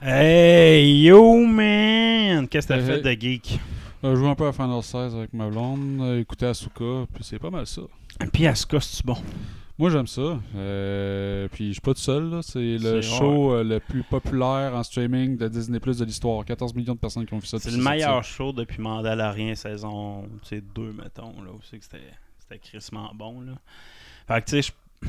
Hey yo man! Qu'est-ce que t'as fait de geek? Euh, je joue un peu à Final 16 avec ma blonde, euh, écouter Asuka, puis c'est pas mal ça. Puis Asuka, c'est bon? Moi j'aime ça. Euh, puis je suis pas tout seul, là. c'est le show euh, le plus populaire en streaming de Disney Plus de l'histoire. 14 millions de personnes qui ont vu ça. C'est le meilleur show depuis Mandalorian saison 2, mettons. Là, c'est que c'était c'était crissement bon. Là. Fait que tu sais, je-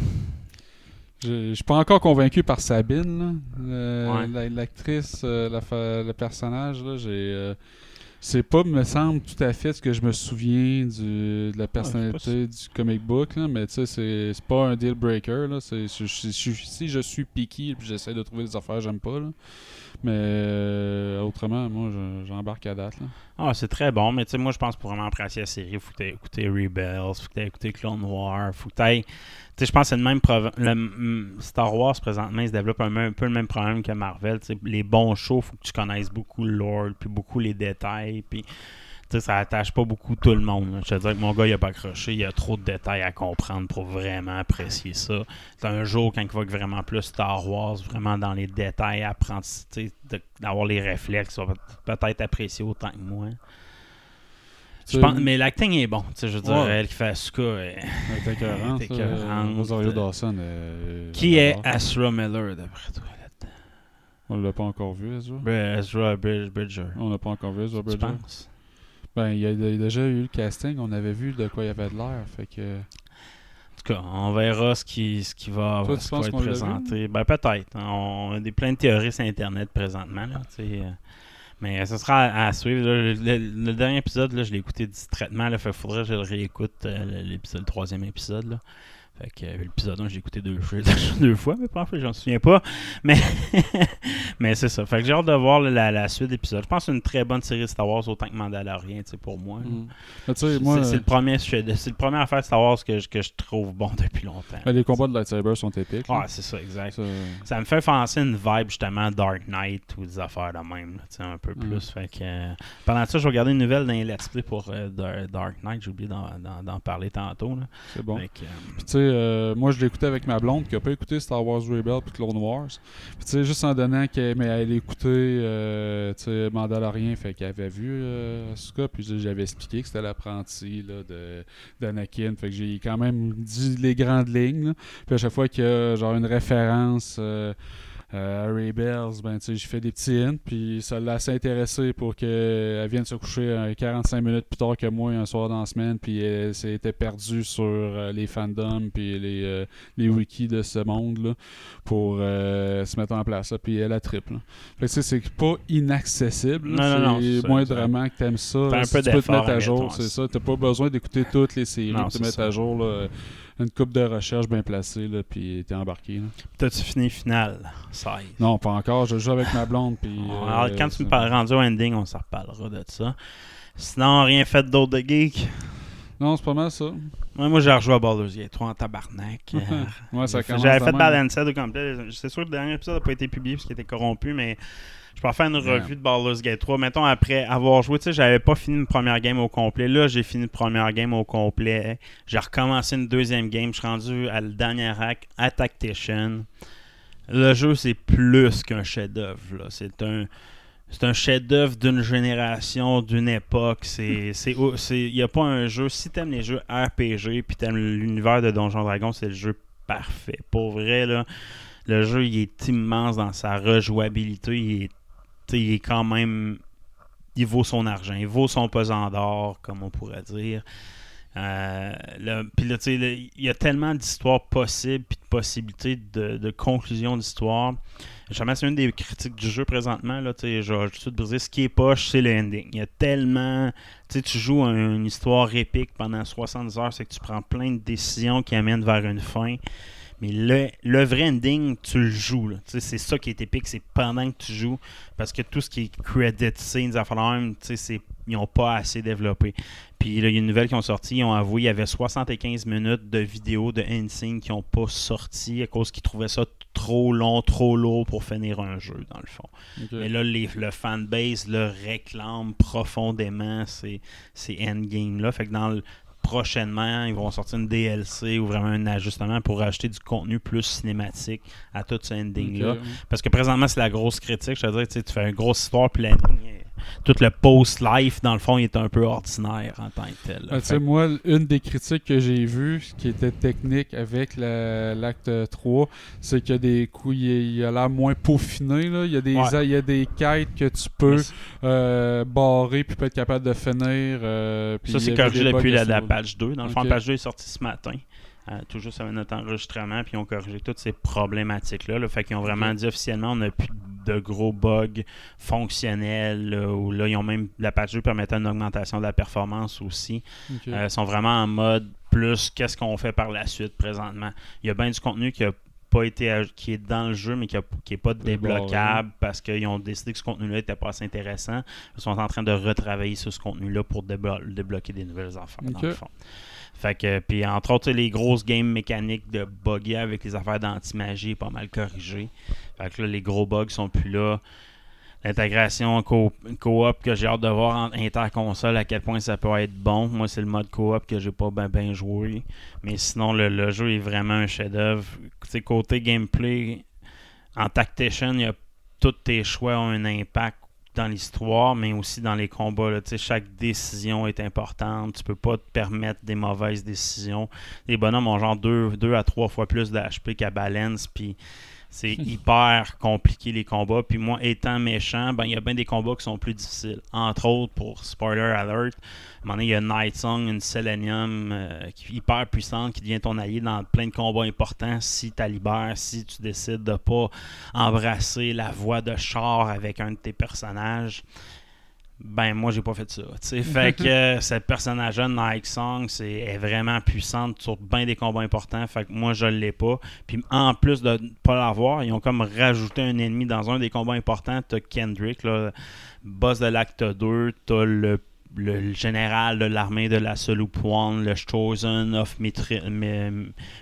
Je je suis pas encore convaincu par Sabine, là. Euh, Ouais. l'actrice, euh, la le personnage. Là, j'ai, euh, c'est pas, me semble, tout à fait ce que je me souviens du, de la personnalité du comic book, là, mais tu sais, c'est, c'est pas un deal breaker. Là, c'est, si je suis picky et j'essaie de trouver des affaires que j'aime pas, là. Mais euh, autrement, moi, je- j'embarque à date. Là. Ah, c'est très bon, mais tu sais, moi, je pense pour vraiment apprécier la série, faut que écouté Rebels, faut que écouté Clone Wars, faut que tu sais, je pense que c'est le même. prov- le- Star Wars, présentement, il se développe un, peu le même problème que Marvel. Les bons shows, faut que tu connaisses beaucoup le lore, puis beaucoup les détails. Tu sais, ça attache pas beaucoup tout le monde. là. Je te dire que mon gars, il a pas accroché. Il y a trop de détails à comprendre pour vraiment apprécier ça. C'est un jour, quand il va vraiment plus Star Wars, vraiment dans les détails, apprendre, tu d'avoir les réflexes, il va peut-être apprécier autant que moi. Je Tu- pense, mais l'acting est bon. Tu sais, je veux dire, Ouais. elle qui fait Asuka. elle- Elle est écœurante. Rosario Dawson. euh, Qui est. Asra Miller, d'après toi? là-dedans? On l'a pas encore vu, Ezra? Ben, Ezra Bridger. On l'a pas encore vu, Ezra Tu Bridger? penses? Ben, il y a, déjà eu le casting, on avait vu de quoi il y avait de l'air, fait que... En tout cas, on verra ce qui, ce qui va, Toi, ce qui va penses être présenté. Ben, peut-être. On a des, plein de théories sur Internet présentement. Là, euh, mais ce sera à, à suivre. là. Le, le- le dernier épisode, là, je l'ai écouté distraitement. Il faudrait que je le réécoute, euh, l'épisode, le troisième épisode. Là. Fait que euh, l'épisode 1, j'ai écouté deux, fois- deux fois, mais pas en fait, j'en souviens pas. Mais, mais c'est ça. Fait que j'ai hâte de voir la, la suite d'épisodes. Je pense que c'est une très bonne série de Star Wars, autant que Mandalorian, tu sais, pour moi. Mm. C'est- moi, c'est le premier c'est le premier affaire de Star Wars que, je- que je trouve bon depuis longtemps. ben, les combats de lightsaber sont épiques. Ouais, c'est ça, exact. Ça- me fait penser une vibe justement Dark Knight ou des affaires de même, là, tu sais, un peu Mm. plus. Fait que, euh, pendant ça, je regardais une nouvelle dans les Let's Play pour euh, Dar- Dark Knight, j'ai oublié d'en, parler tantôt. C'est bon. Fait que, euh, Puis tu sais, euh, moi je écouté avec ma blonde qui a pas écouté Star Wars Rebel puis Clone Wars. Puis tu sais, juste en donnant qu'elle elle écoutait euh, Mandalorian, fait qu'elle avait vu euh, Asuka, puis j'avais expliqué que c'était l'apprenti d'Anakin. Fait que j'ai quand même dit les grandes lignes. Puis chaque fois qu'il y a genre une référence euh, euh, à Rebels, ben tu sais, j'ai fait des petits hints, puis ça l'a assez intéressé pour qu'elle vienne se coucher euh, 45 minutes plus tard que moi un soir dans la semaine, puis elle s'était perdue sur euh, les fandoms puis les, euh, les wikis de ce monde-là pour euh, se mettre en place. là, Puis elle a triple. Fait que c'est pas inaccessible. Non, non, non, ça, moindrement que t'aimes ça. Un peu tu peux te mettre à jour, c'est ça. T'as pas besoin d'écouter toutes les séries pour te mettre ça. à jour. là, une coupe de recherche bien placée, là, puis t'es embarqué. là. T'as-tu fini final? 16 Non, pas encore. Je joue avec ma blonde. Puis, Alors, euh, quand tu me parles rendu au ending, on s'en reparlera de ça. Sinon, rien fait d'autre de geek? Non, c'est pas mal ça. Ouais, moi, j'ai rejoué à Baldur's Gate 3 en tabarnak. Euh, Ouais, ça commence J'avais de fait. Balanced au complet. C'est sûr que le dernier épisode n'a pas été publié parce qu'il était corrompu, mais je peux faire une revue de Baldur's Gate 3. Mettons, après avoir joué, tu sais, j'avais pas fini une première game au complet. Là, j'ai fini une première game au complet. J'ai recommencé une deuxième game. Je suis rendu à le dernier hack, à Tactician. Le jeu, c'est plus qu'un chef-d'œuvre. C'est un. C'est un chef-d'œuvre d'une génération, d'une époque. C'est, il y a pas un jeu. Si t'aimes les jeux RPG puis t'aimes l'univers de Donjons Dragons, c'est le jeu parfait. Pour vrai là, le jeu il est immense dans sa rejouabilité. Il est, il est quand même, il vaut son argent, il vaut son pesant d'or, comme on pourrait dire. Euh, puis là, tu sais, il y a tellement d'histoires possibles puis de possibilités de, de conclusion d'histoire. Jamais c'est une des critiques du jeu présentement. Là, sais, je vais tout briser. Ce qui est poche, c'est le ending. Il y a tellement. Tu tu joues un- une histoire épique pendant 60 heures, c'est que tu prends plein de décisions qui amènent vers une fin. Mais le, le vrai ending, tu le joues. C'est ça qui est épique, c'est pendant que tu joues. Parce que tout ce qui est credit scenes, c'est- ils n'ont pas assez développé. Puis là, il y a une nouvelle qui ont sorti. Ils ont avoué qu'il y avait 75 minutes de vidéos de end-scene qui n'ont pas sorti à cause qu'ils trouvaient ça trop long, trop lourd pour finir un jeu, dans le fond. Mais là, les- le fanbase le réclame profondément ces, ces endgames-là. Fait que dans le prochainement, ils vont sortir une DLC ou vraiment un ajustement pour rajouter du contenu plus cinématique à tout ce ending-là. Parce que présentement, c'est la grosse critique. Je veux dire, tu fais une grosse histoire, puis tout le post-life, dans le fond, il est un peu ordinaire en tant que tel. Ah, sais, moi, une des critiques que j'ai vues, qui était technique avec la- l'acte 3, c'est qu'il y a des coups, il, a l'air moins peaufiné. Là. Il, y a des, Ouais. il y a des quêtes que tu peux euh, barrer puis pas être capable de finir. euh, puis Ça, c'est corrigé depuis la, patch 2. Dans le fond, la patch 2 est sortie ce matin. Euh, tout juste notre enregistrement, puis ils ont corrigé toutes ces problématiques-là. Là. Fait qu'ils ont vraiment dit officiellement on n'a plus de gros bugs fonctionnels. là, où là, ils ont même la patch 2 permettait une augmentation de la performance aussi. Euh, ils sont vraiment en mode plus qu'est-ce qu'on fait par la suite présentement. Il y a bien du contenu qui a pas été qui est dans le jeu mais qui n'est pas débloquable parce qu'ils ont décidé que ce contenu-là n'était pas assez intéressant. Ils sont en train de retravailler sur ce contenu-là pour déblo- débloquer des nouvelles affaires dans le fond. Fait que, puis entre autres, les grosses games mécaniques de bugger avec les affaires d'anti-magie pas mal corrigées. Fait que là, les gros bugs sont plus là. L'intégration co- coop que j'ai hâte de voir en interconsole, à quel point ça peut être bon. Moi, c'est le mode coop que j'ai pas bien ben joué. Mais sinon, le, jeu est vraiment un chef-d'œuvre. Côté gameplay, en Tactician, y a tous tes choix ont un impact dans l'histoire, mais aussi dans les combats. là. Chaque décision est importante. Tu peux pas te permettre des mauvaises décisions. Les bonhommes ont genre 2 à 3 fois plus d'HP qu'à Balance, puis c'est hyper compliqué les combats. Puis moi, étant méchant, ben il y a bien des combats qui sont plus difficiles. Entre autres, pour spoiler alert, un il y a Night Song, une Selenium euh, qui est hyper puissante, qui devient ton allié dans plein de combats importants si tu libères, si tu décides de pas embrasser la voie de char avec un de tes personnages. Ben, moi, j'ai pas fait ça. tu. Fait que euh, ce personnage-là, Nike Song, c'est, est vraiment puissante sur bien des combats importants. Fait que moi, je l'ai pas. Puis en plus de ne pas l'avoir, ils ont comme rajouté un ennemi dans un des combats importants. T'as Kendrick, là, boss de l'acte 2. T'as le, le, général de l'armée de la Sloop One, le Chosen of Mitri-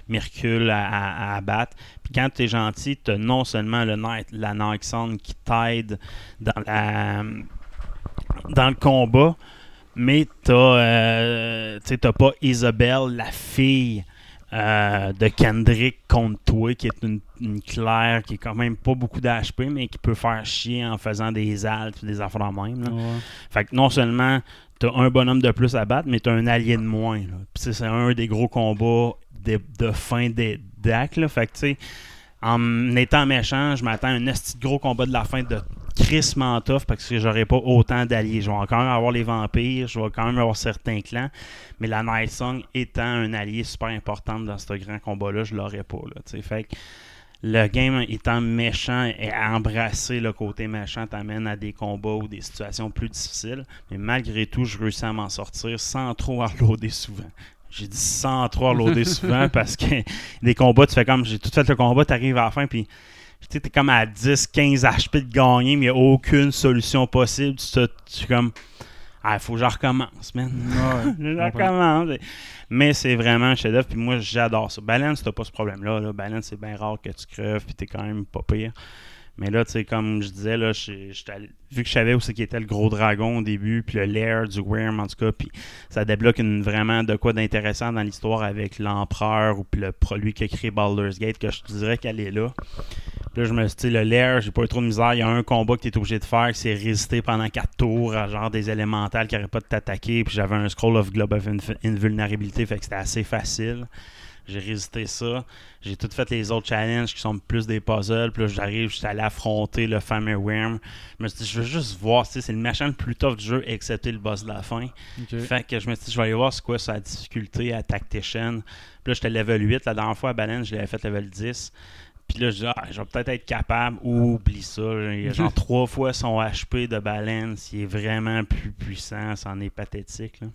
Mercule à, à- à abattre. Puis quand t'es gentil, t'as non seulement le Night, la Nike Song qui t'aide dans la dans le combat, mais t'as euh, t'as pas Isabelle, la fille euh, de Kendrick contre toi, qui est une, une claire, qui est quand même pas beaucoup d'HP, mais qui peut faire chier en faisant des altes des affaires de même. là. Ouais. Fait que non seulement t'as un bonhomme de plus à battre, mais t'as un allié de moins. là. C'est- un des gros combats de, de fin des là. Fait que tu sais, en étant méchant, je m'attends à un esti gros combat de la fin de Chris Mantoff parce que j'aurai pas autant d'alliés. Je vais quand même avoir les vampires, je vais quand même avoir certains clans, mais la Night Song étant un allié super important dans ce grand combat-là, je l'aurais pas. Là, fait que le game étant méchant et embrasser le côté méchant t'amène à des combats ou des situations plus difficiles. Mais malgré tout, je réussis à m'en sortir sans trop reloader souvent. J'ai dit sans trop reloader souvent parce que des combats, tu fais comme j'ai tout fait le combat, tu arrives à la fin, puis tu t'es comme à 10, 15 HP de gagner, mais il n'y a aucune solution possible. Tu, tu es comme, ah, faut que je recommence, man. Ouais, je recommence. Mais c'est vraiment un chef-d'œuvre, puis moi, j'adore ça. Balance, t'as pas ce problème-là. Là. Balance, c'est bien rare que tu creves, puis t'es quand même pas pire. Mais là, tu sais, comme je disais, là, vu que je savais où qui était le gros dragon au début, puis le lair du Worm, en tout cas, puis ça débloque une, vraiment de quoi d'intéressant dans l'histoire avec l'empereur ou puis le produit qui a créé Baldur's Gate, que je te dirais qu'elle est là. Puis là, je me suis dit, le lair, j'ai pas eu trop de misère. Il y a un combat que tu es obligé de faire, c'est résister pendant 4 tours à genre des élémentales qui n'arrêtent pas de t'attaquer. Puis j'avais un scroll of globe of invulnérabilité, fait que c'était assez facile. J'ai résisté ça. J'ai tout fait les autres challenges qui sont plus des puzzles. Puis là, j'arrive, je suis allé affronter le fameux Worm. Je me suis dit, je veux juste voir, c'est le machin le plus tough du jeu, excepté le boss de la fin. Fait que je me suis dit, je vais aller voir c'est quoi sa difficulté à Tactician. Puis là, j'étais level 8. La dernière fois à Baleine, je l'avais fait level 10. Puis là, je dis, ah, je vais peut-être être capable. Oublie ça. Il y a genre trois fois son HP de balance. Il est vraiment plus puissant. C'en est pathétique. là.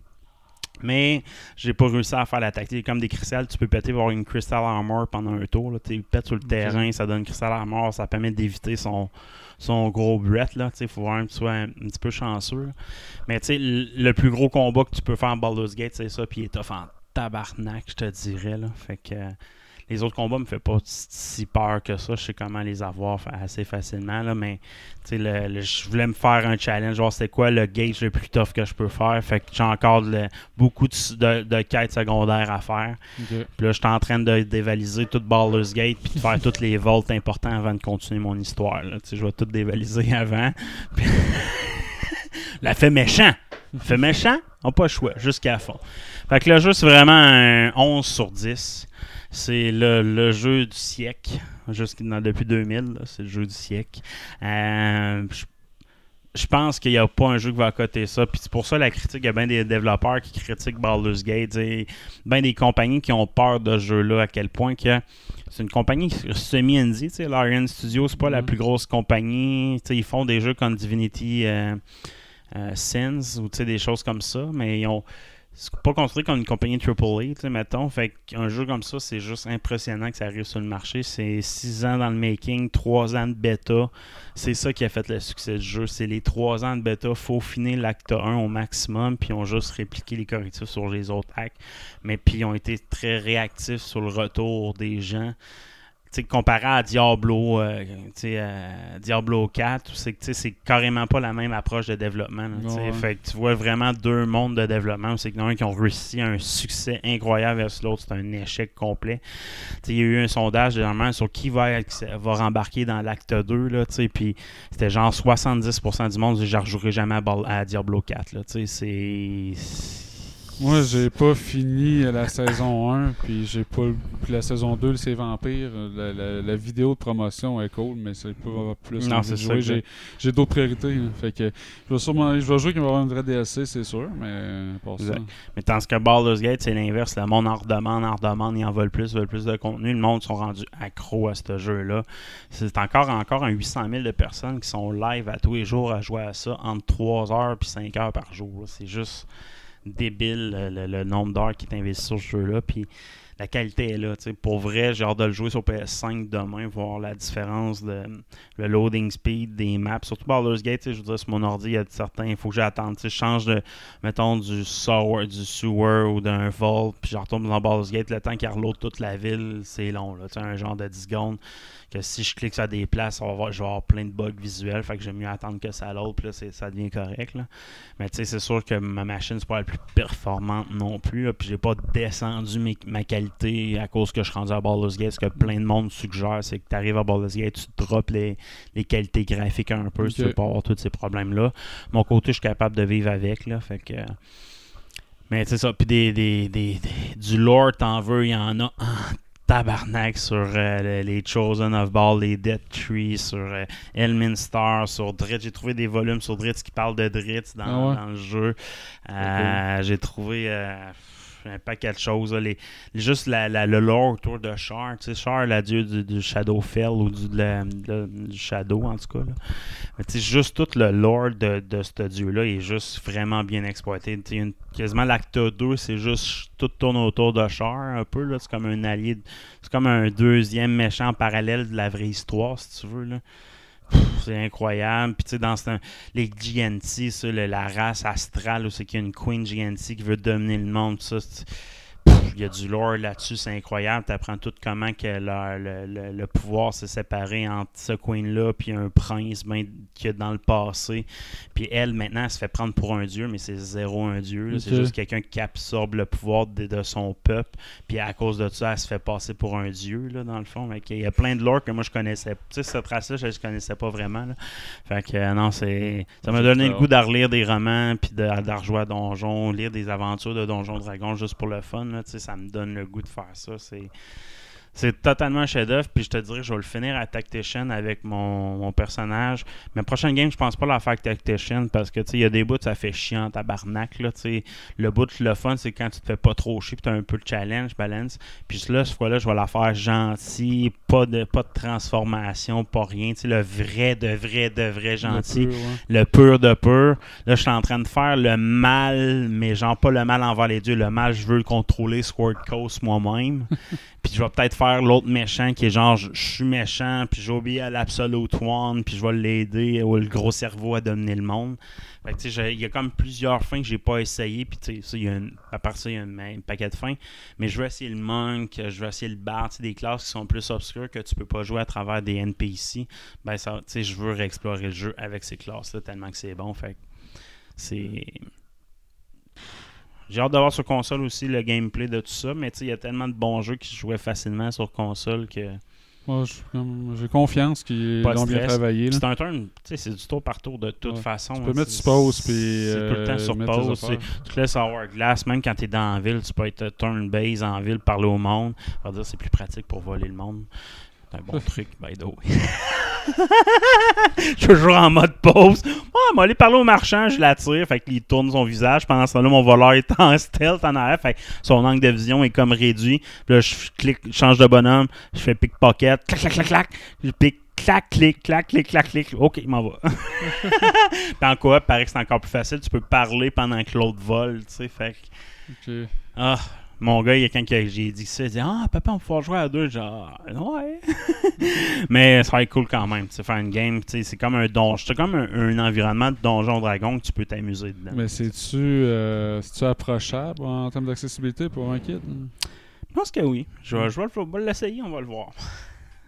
Mais j'ai pas réussi à faire la tactique. Comme des cristals, tu peux péter voir une crystal armor pendant un tour. Là. Tu pètes sur le terrain, ça donne crystal armor, ça permet d'éviter son, son gros breath. Il faut vraiment que tu sois un, un petit peu chanceux. là. Mais tu sais, le plus gros combat que tu peux faire en Baldur's Gate, c'est ça. Puis il est tough en tabarnak, je te dirais. Là. Fait que les autres combats me fait pas si peur que ça. Je sais comment les avoir assez facilement. Là, mais le- le- je voulais me faire un challenge. Genre, c'est quoi le gauge le plus tough que je peux faire. Fait que j'ai encore le- beaucoup de, de- de quêtes secondaires à faire. Puis là, je suis en train de dévaliser tout Baldur's Gate puis de faire toutes les volts importants avant de continuer mon histoire. Je vais tout dévaliser avant. Puis- La fait méchant. Fait méchant, on pas le choix, jusqu'à fond. Fait que le jeu, c'est vraiment un 11 sur 10. C'est le, le jeu du siècle, jusqu'à- depuis 2000. là, C'est le jeu du siècle. Euh, je je pense qu'il n'y a pas un jeu qui va accoter ça. Puis c'est pour ça la critique, il y a bien des développeurs qui critiquent Baldur's Gate. et bien des compagnies qui ont peur de ce jeu-là, à quel point que c'est une compagnie semi-indie. tu sais, Larian Studios, c'est pas la Mhm. plus grosse compagnie. Ils font des jeux comme Divinity euh, euh, Sins ou des choses comme ça, mais ils ont. C'est pas construit comme une compagnie AAA, tu sais, mettons. Fait qu'un jeu comme ça, c'est juste impressionnant que ça arrive sur le marché. C'est 6 ans dans le making, 3 ans de bêta. C'est ça qui a fait le succès du jeu. C'est les 3 ans de bêta. faut finir l'acte 1 au maximum, puis ils ont juste répliqué les correctifs sur les autres actes. Mais puis ils ont été très réactifs sur le retour des gens. Comparé à Diablo, euh, euh, Diablo 4, c'est que, carrément pas la même approche de développement. là. Ouais. Fait que tu vois vraiment deux mondes de développement. C'est qu'il y en a un qui ont réussi un succès incroyable versus l'autre, c'est un échec complet. Il y a eu un sondage dernièrement sur qui va, rembarquer dans l'acte 2. Là, puis c'était genre 70% du monde, je ne rejouerai jamais à, à Diablo 4. Là, tu sais, c'est. Moi, j'ai pas fini la saison 1, puis j'ai pas. Puis la saison 2, c'est Vampire. La, la- la vidéo de promotion est cool, mais c'est pas plus. Non, c'est jouer. ça, J'ai, j'ai d'autres priorités. hein. Fait que je vais sûrement. Je vais jouer qu'il va y avoir une vraie DLC, c'est sûr, mais euh, pour ça. Mais tandis que Baldur's Gate, c'est l'inverse. Le monde en redemande, en redemande, ils en veulent plus, veulent plus de contenu. Le monde sont rendus accros à ce jeu-là. C'est encore, encore un 800 000 de personnes qui sont live à tous les jours à jouer à ça entre 3 heures et 5 heures par jour. C'est juste débile le, nombre d'heures qui est investi sur ce jeu-là. Puis la qualité est là. tu sais. Pour vrai, j'ai hâte de le jouer sur PS5 demain, voir la différence de le loading speed des maps. Surtout Baldur's Gate, je veux dire, sur mon ordi, il y a certains, il faut que j'attende. Je change de, mettons, du sewer, du sewer ou d'un vault, puis je retourne dans Baldur's Gate. Le temps qu'il reload toute la ville, c'est long. Là, un genre de 10 secondes. Que si je clique sur des places, on va avoir, je vais avoir plein de bugs visuels. Fait que j'aime mieux attendre que ça puis là, c'est- ça devient correct. Là. Mais tu sais, c'est sûr que ma machine, c'est pas la plus performante non plus. là, Puis j'ai pas descendu mes- ma qualité à cause que je suis rendu à Baldur's Gate. Ce que plein de monde suggère, c'est que tu arrives à Baldur's Gate, tu drops les, les qualités graphiques un peu si tu veux pas avoir tous ces problèmes-là. Mon côté, je suis capable de vivre avec. Là, fait que. Mais c'est ça. Puis des, des, des- des- du lore, t'en veux, il y en a en tabarnak sur euh, le- les Chosen of Ball, les Dead Tree, sur euh, Elminster, sur Dritz. J'ai trouvé des volumes sur Dritz qui parlent de Dritz dans, Ah ouais? dans le jeu. Euh, J'ai trouvé euh, un paquet de choses. là. Les, juste la, le lore autour de Char. Tu sais, Char, la dieu du, du Shadowfell ou du, du Shadow, en tout cas. là. Mais tu juste tout le lore de, de ce dieu-là est juste vraiment bien exploité. Quasiment l'acte 2, c'est juste tout tourne autour de Char un peu. C'est comme un allié. C'est comme un deuxième méchant parallèle de la vraie histoire, si tu veux. Là. C'est incroyable. Puis tu sais, dans ce- les GNT, ça, le- la race astrale, où c'est qu'il y a une Queen GNT qui veut dominer le monde, ça. Il y a du lore là-dessus, c'est incroyable. Tu apprends tout comment que leur- le, le- le pouvoir s'est séparé entre ce Queen-là puis un prince ben, qui est dans le passé. Puis elle, maintenant, elle se fait prendre pour un dieu, mais c'est zéro un dieu. C'est juste quelqu'un qui absorbe le pouvoir de, de son peuple. Puis à cause de ça, elle se fait passer pour un dieu, là, dans le fond. Qu'il y a plein de lore que moi je connaissais. Tu sais, cette race-là, je ne connaissais pas vraiment. là. Fait que euh, non, c'est. Ça m'a donné le goût d'en relire des romans, puis de, de rejouer à Donjon, lire des aventures de Donjon Dragon juste pour le fun. Là, ça me donne le goût de faire ça. C'est. C'est totalement un chef-d'œuvre, puis je te dirais que je vais le finir à Tactician avec mon, mon personnage. Mais prochaine game, je pense pas la faire avec Tactician parce que tu sais, il y a des bouts, ça fait chiant, tabarnak. Là, le bout, le fun, c'est quand tu te fais pas trop chier, puis tu as un peu de challenge, balance. Puis là, cette fois-là, je vais la faire gentil, pas de, pas de transformation, pas rien. Tu sais, le vrai, de vrai, de vrai gentil. Le pur, ouais. Le pur de pur. Là, je suis en train de faire le mal, mais genre pas le mal envers les dieux. Le mal, je veux le contrôler Sword Coast moi-même. Puis je vais peut-être faire l'autre méchant qui est genre, je suis méchant, puis oublié à l'Absolute One, puis je vais l'aider ou le gros cerveau à dominer le monde. Fait tu sais, il y a comme plusieurs fins que j'ai pas essayé, puis tu sais, à part ça, il y a un, paquet de fins. Mais je vais essayer le monk, je vais essayer le sais, des classes qui sont plus obscures que tu peux pas jouer à travers des NPC. Ben, ça, tu sais, je veux réexplorer le jeu avec ces classes-là tellement que c'est bon. Fait c'est. J'ai hâte de voir sur console aussi le gameplay de tout ça, mais il y a tellement de bons jeux qui se jouaient facilement sur console que. Moi, j'ai confiance qu'ils l'ont bien travaillé. C'est un turn, c'est du tour par tour de toute Ouais. façon. Tu hein, peux mettre c'est- sur pause, puis, C'est tout le temps euh, sur mettre tes pause. Tu te laisses avoir glace, même quand tu es dans la ville, tu peux être turn base en ville, parler au monde. Dire c'est plus pratique pour voler le monde. C'est un bon truc, by the way. Je suis toujours en mode pause. Moi, aller parler au marchand, je l'attire. Fait qu'il tourne son visage. Pendant ce temps-là, mon voleur est en stealth en arrière. Fait que son angle de vision est comme réduit. Puis là, je clique, je change de bonhomme. Je fais pickpocket. Clac, clac, clac, clac. Je pique, clac, clic, clac, clic, clac, clic. Ok, il m'en va. Puis en coop, paraît que c'est encore plus facile. Tu peux parler pendant que l'autre vole. Tu sais, fait que. Ok. Ah, mon gars, il y a quand j'ai dit ça, il dit Ah, papa, on va pouvoir jouer à deux. Genre, ouais. Mais ça va être cool quand même. Tu sais, faire une game, tu sais, c'est comme un donjon. C'est comme un, un environnement de donjon dragon que tu peux t'amuser dedans. Mais c'est-tu euh, approchable en termes d'accessibilité pour un kid? Je pense que oui. Je vais, je vais le- on va l'essayer, on va le voir.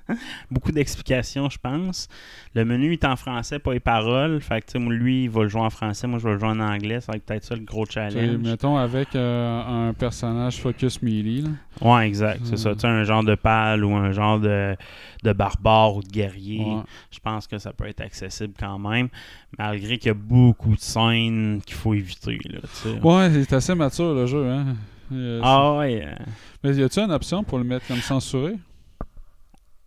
Beaucoup d'explications, je pense. Le menu est en français, pas les paroles. Fait que, lui, il va le jouer en français. Moi, je vais le jouer en anglais. Ça va être peut-être ça le gros challenge. mettons avec euh, un personnage focus melee. Là. Ouais, exact. C'est ça. Un genre de pâle ou un genre de, de barbare ou de guerrier. Ouais. Je pense que ça peut être accessible quand même. Malgré qu'il y a beaucoup de scènes qu'il faut éviter. Là. Ouais, c'est assez mature le jeu. Hein? Ah ouais. euh, Mais y a-tu une option pour le mettre comme censuré?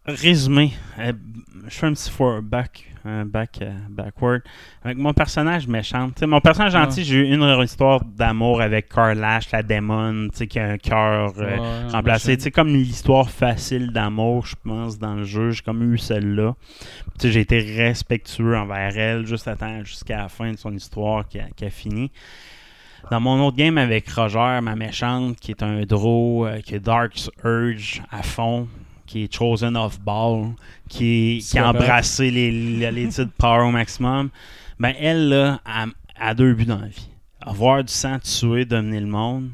Résumé. euh, je fais un petit for back, un back, euh, backward. Avec mon personnage méchant. Tu sais, mon personnage gentil, Ouais. j'ai eu une histoire d'amour avec Carlash, la démon, tu sais, qui a un cœur euh, Ouais, remplacé. sais, comme l'histoire facile d'amour, je pense, dans le jeu. J'ai comme eu celle-là. Tu sais, j'ai été respectueux envers elle juste à temps- jusqu'à la fin de son histoire qui a, qui a fini. Dans mon autre game avec Roger, ma méchante, qui est un draw, euh, qui est Dark's Urge à fond, qui est Chosen of Ball, qui, qui a embrassé les, les, les titres Power au maximum, ben elle, là, a, a deux buts dans la vie. Avoir du sang tuer, dominer le monde,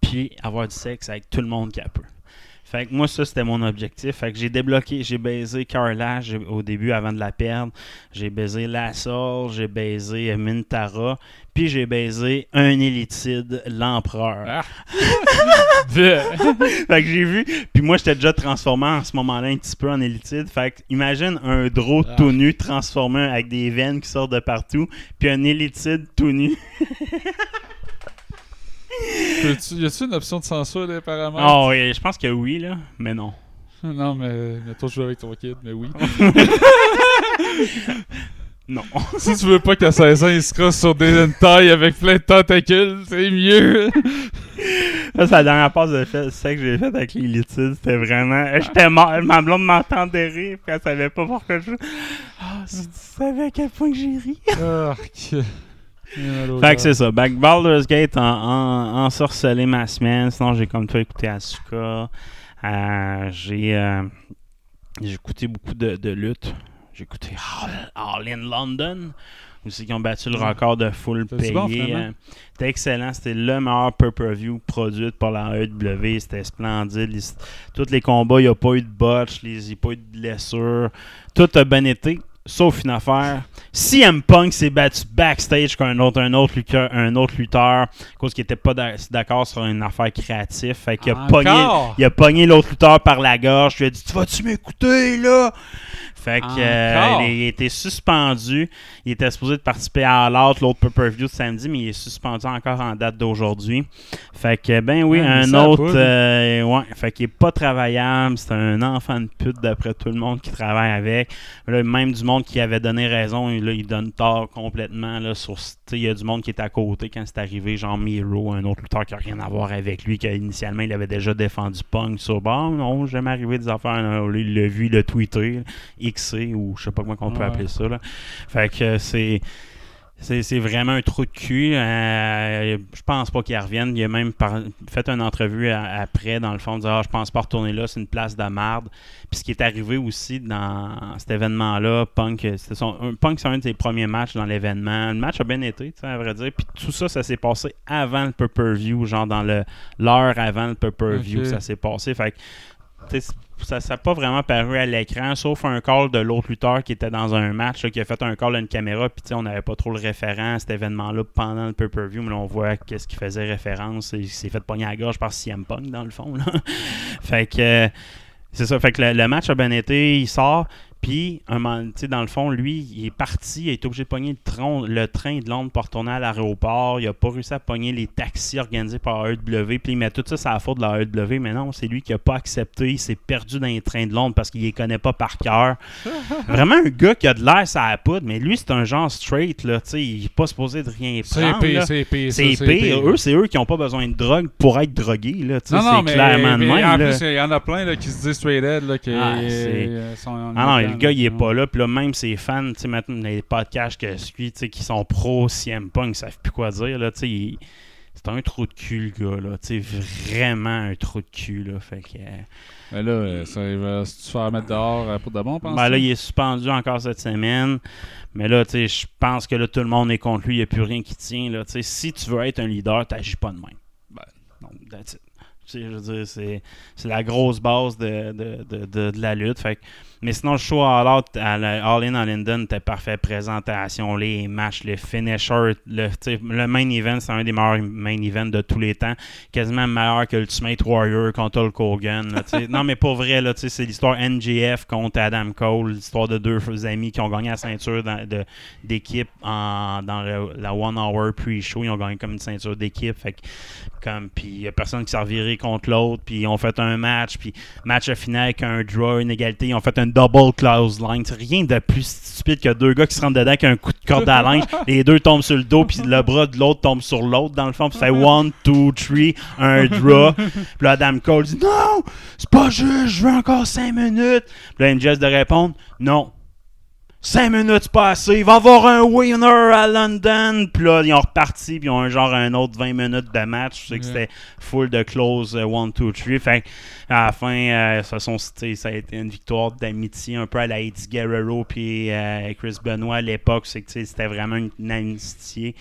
puis avoir du sexe avec tout le monde qu'elle peut. Fait que moi, ça, c'était mon objectif. Fait que j'ai débloqué, j'ai baisé Carla au début avant de la perdre. J'ai baisé Lassor, j'ai baisé Mintara, puis j'ai baisé un élitide, l'empereur. fait que j'ai vu, puis moi, j'étais déjà transformé en ce moment-là un petit peu en élitide. Fait que imagine un draw Ah. tout nu transformé avec des veines qui sortent de partout, puis un élitide tout nu. Y a-tu une option de censure des paramètres? Oh, oui, je pense que oui, là, mais non. Non, mais mettons jouer avec ton kid, mais oui. Non. si tu veux pas qu'à 16 ans, il se crosse sur des entailles avec plein de tentacules, c'est mieux. Ça, c'est la dernière passe de fait, ça que j'ai fait avec les litides. C'était vraiment. J'étais mort. Ma blonde m'entendait rire, puis elle savait pas pourquoi je. Ah, si tu savais à quel point que j'ai ri. Arc. Fait que c'est ça. Back Baldur's Gate en, en, ensorcelé ma semaine. Sinon, j'ai comme toi écouté Asuka. Euh, j'ai euh, j'ai écouté beaucoup de, de lutte. J'ai écouté All, All in London. Aussi qui ont battu le record de full C'était payé. bon? Euh, C'était excellent. C'était le meilleur pay-per-view produit par la AEW. C'était splendide. Les- tous les combats, il n'y a pas eu de botch, il n'y a pas eu de blessures. Tout a bien été, sauf une affaire. CM Punk s'est battu backstage qu'un autre, un autre lutteur, un autre lutteur, à cause qu'il n'était pas d'a- d'accord sur une affaire créative. Fait qu'il a Encore? pogné, il a pogné l'autre lutteur par la gorge. Il a dit Tu vas-tu m'écouter là? Fait que euh, il, il été suspendu. Il était supposé de participer à l'autre, l'autre pay-per-view de samedi, mais il est suspendu encore en date d'aujourd'hui. Fait que, ben oui, Ouais, un autre. euh, ouais, fait qu'il est pas travaillable. C'est un enfant de pute d'après tout le monde qui travaille avec. Là, même du monde qui avait donné raison, là, il donne tort complètement. Là, sur, il y a du monde qui était à côté quand c'est arrivé, genre Miro, un autre lutteur qui n'a rien à voir avec lui, qu'initialement il avait déjà défendu Punk sur bon, non, jamais arrivé des affaires. là. Il l'a vu, il l'a tweeté, Ou je sais pas comment on peut appeler ça. Là. Fait que c'est. C'est vraiment un trou de cul. Euh, je pense pas qu'il revienne. Il a même par- fait une entrevue à- après, dans le fond, disant ah, Je pense pas retourner là, c'est une place de marde. Puis ce qui est arrivé aussi dans cet événement-là, Punk, son, Punk, c'est un de ses premiers matchs dans l'événement. Le match a bien été, à vrai dire. Puis tout ça, ça s'est passé avant le pay-per-view, genre dans le l'heure avant le pay-per-view ça s'est passé. Fait que, ça n'a pas vraiment paru à l'écran, sauf un call de l'autre lutteur qui était dans un match, qui a fait un call à une caméra, puis on n'avait pas trop le référent à cet événement-là pendant le pay-per-view, mais là, on voit qu'est-ce qui faisait référence. Il s'est fait pogner à la gorge par CM Punk, dans le fond. fait que, c'est ça. Fait que le, le match a bien été, il sort. Puis, un moment- dans le fond, lui, il est parti, il a été obligé de pogner le, tron- le train de Londres pour retourner à l'aéroport. Il a pas réussi à pogner les taxis organisés par AEW. Puis, il met tout ça sur la faute de la AEW. Mais non, c'est lui qui a pas accepté. Il s'est perdu dans les trains de Londres parce qu'il les connaît pas par cœur. Vraiment un gars qui a de l'air sur la poudre. Mais lui, c'est un genre straight, là. Il est pas supposé de rien C'est prendre. c'est ça, C'est épais. Eux, c'est eux qui ont pas besoin de drogue pour être drogués, là. C'est mais, clairement de mais même, en là. plus, il y en a plein là, qui se disent straight edge. Là, qui, Ah, c'est- euh, sont Ah non, le gars, il est pas là. Puis là, même ses fans, tu sais, maintenant, les podcasts que je suis, tu sais, qui sont pro CM Punk, ils savent plus quoi dire, là, tu sais. il- C'est un trou de cul, le gars, là. Tu sais, vraiment un trou de cul, là. Fait que... euh, Mais là, euh, ça, il va se faire mettre dehors euh, pour de bon, pense Ben là, il est suspendu encore cette semaine. Mais là, tu sais, je pense que là, tout le monde est contre lui. Il n'y a plus rien qui tient, là. Tu sais, si tu veux être un leader, t'agis pas de même. Ben, non, that's it. Tu sais, je veux dire, c'est, c'est la grosse base de, de, de, de, de la lutte. Fait que- mais sinon, le show All Out All In à Linden était parfait. Présentation, les matchs. Le, tu sais, le main event, c'est un des meilleurs main events de tous les temps. Quasiment meilleur que Ultimate Warrior contre Hulk Hogan. non, mais pas vrai, là, c'est l'histoire NGF contre Adam Cole. L'histoire de deux amis qui ont gagné la ceinture dans- d'équipe en- dans le- la One Hour Pre-Show. Ils ont gagné comme une ceinture d'équipe. Fait comme, puis il n'y a personne qui reviré contre l'autre. Puis ils ont fait un match. Puis match final avec un draw, une égalité. Ils ont fait un double close line. C'est rien de plus stupide que deux gars qui se rentrent dedans avec un coup de corde à linge. les deux tombent sur le dos. Puis le bras de l'autre tombe sur l'autre. Dans le fond, puis ça fait one, two, three, un draw. puis là, Adam Cole dit Non, c'est pas juste, je veux encore cinq minutes. Puis là, MJS de répondre Non. 5 minutes passées, il va y avoir un winner à London. Puis là, ils ont reparti, puis ils ont un genre un autre 20 minutes de match. Je sais que c'était full de close 1, 2, 3. Fait à la fin, euh, ça, sont, a été une victoire d'amitié un peu à la Eddie Guerrero puis euh, Chris Benoit à l'époque. C'est que c'était vraiment une, une amitié.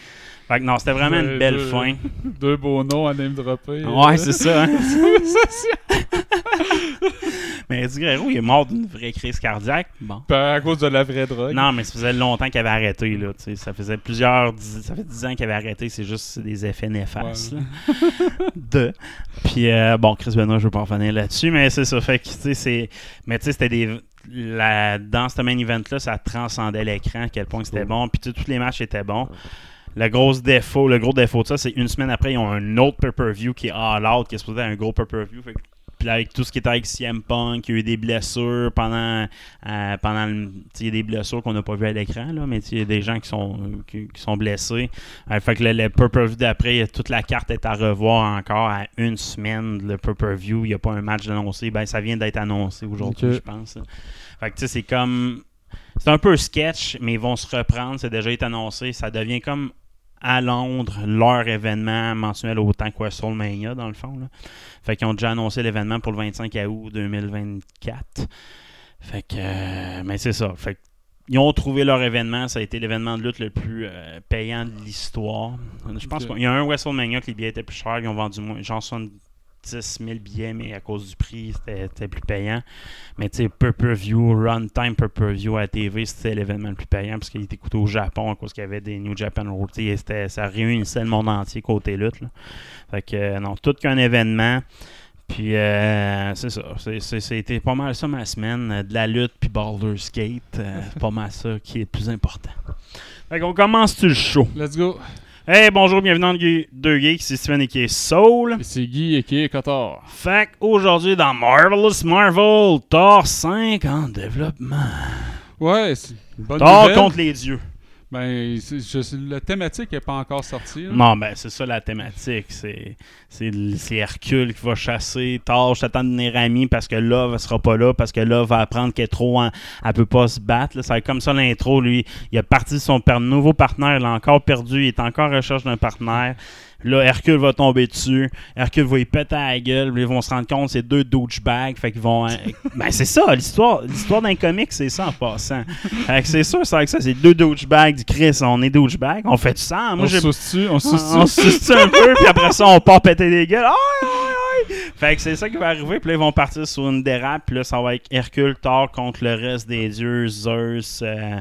Fait que non, c'était vraiment une belle deux- fin. Deux beaux noms à name dropper. Ouais, c'est ça. hein. Mais Eddie Guerrero, il est mort d'une vraie crise cardiaque. Bon. Pas à cause de la vraie drogue. Non, mais ça faisait longtemps qu'il avait arrêté. Là, ça faisait plusieurs. dix- Ça fait 10 ans qu'il avait arrêté. C'est juste des effets néfastes. Ouais. de. Puis, euh, bon, Chris Benoit, je veux pas revenir là-dessus, mais c'est ça. Fait que, tu sais, c'est. Mais tu sais, c'était des. La... Dans ce main event-là, ça transcendait l'écran, à quel point c'était bon. Puis, tous les matchs étaient bons. Le gros défaut, le gros défaut de ça, c'est une semaine après, ils ont un autre pay-per-view qui est all out, qui est supposé être un gros pay-per-view. Puis avec tout ce qui était avec CM Punk, il y a eu des blessures pendant, euh, pendant le- il y a des blessures qu'on n'a pas vues à l'écran, là, mais il y a des gens qui sont, qui, qui sont blessés. Euh, fait que le, le pay-per-view d'après, toute la carte est à revoir encore à une semaine. Le pay-per-view, il n'y a pas un match annoncé. Ben, ça vient d'être annoncé aujourd'hui, je pense. Fait que tu sais, c'est comme. C'est un peu sketch, mais ils vont se reprendre. C'est déjà été annoncé. Ça devient comme à Londres leur événement mensuel autant que WrestleMania, dans le fond. Là. Fait qu'ils ont déjà annoncé l'événement pour le 25 août 2024. Fait que. euh, mais c'est ça. Fait ils ont trouvé leur événement. Ça a été l'événement de lutte le plus euh, payant de l'histoire. Je pense qu'il y a un WrestleMania que les billets étaient plus chers. Ils ont vendu moins, genre 70 000 billets, mais à cause du prix, c'était plus payant. Mais tu sais, pay-per-view, runtime pay-per-view à la TV, c'était l'événement le plus payant parce qu'il était coûté au Japon à cause qu'il y avait des New Japan c'était- Ça réunissait le monde entier côté lutte. là. Fait que, euh, non, tout qu'un événement. Puis euh, c'est ça. C'était pas mal ça ma semaine. euh, De la lutte puis Baldur's Gate. euh, pas mal ça qui est le plus important. Fait qu'on commence-tu le show? Let's go. Hey, bonjour, bienvenue dans Deux Geeks, c'est Steven et qui est Soul. Et c'est Guy et qui est Cotard. Fait qu'aujourd'hui dans Marvelous Marvel, Thor 5 en développement. Ouais, c'est une bonne Thor nouvelle. contre les dieux. Ben, je la thématique n'est pas encore sortie. là. Non, ben c'est ça la thématique. C'est c'est Hercule qui va chasser Thor, je t'attends de devenir ami parce que Love ne sera pas là, parce que Love va apprendre qu'elle est trop en- elle peut pas se battre. là. Ça va être comme ça l'intro. Lui, il a parti de son nouveau partenaire, il l'a encore perdu, il est encore en recherche d'un partenaire. Là, Hercule va tomber dessus. Hercule va y péter à la gueule. Ils vont se rendre compte que c'est deux douchebags. Fait qu'ils vont. euh, ben, c'est ça, l'histoire. L'histoire d'un comic, c'est ça en passant. Fait que c'est sûr, c'est ça. C'est deux douchebags du Chris. On est douchebags. On fait du sang. Moi, on se soucie, on se suce un peu, puis après ça, on part péter des gueules. Aïe, aïe, aïe. Fait que c'est ça qui va arriver, puis là, ils vont partir sur une dérape, puis là, ça va être Hercule, Thor contre le reste des dieux, Zeus. euh,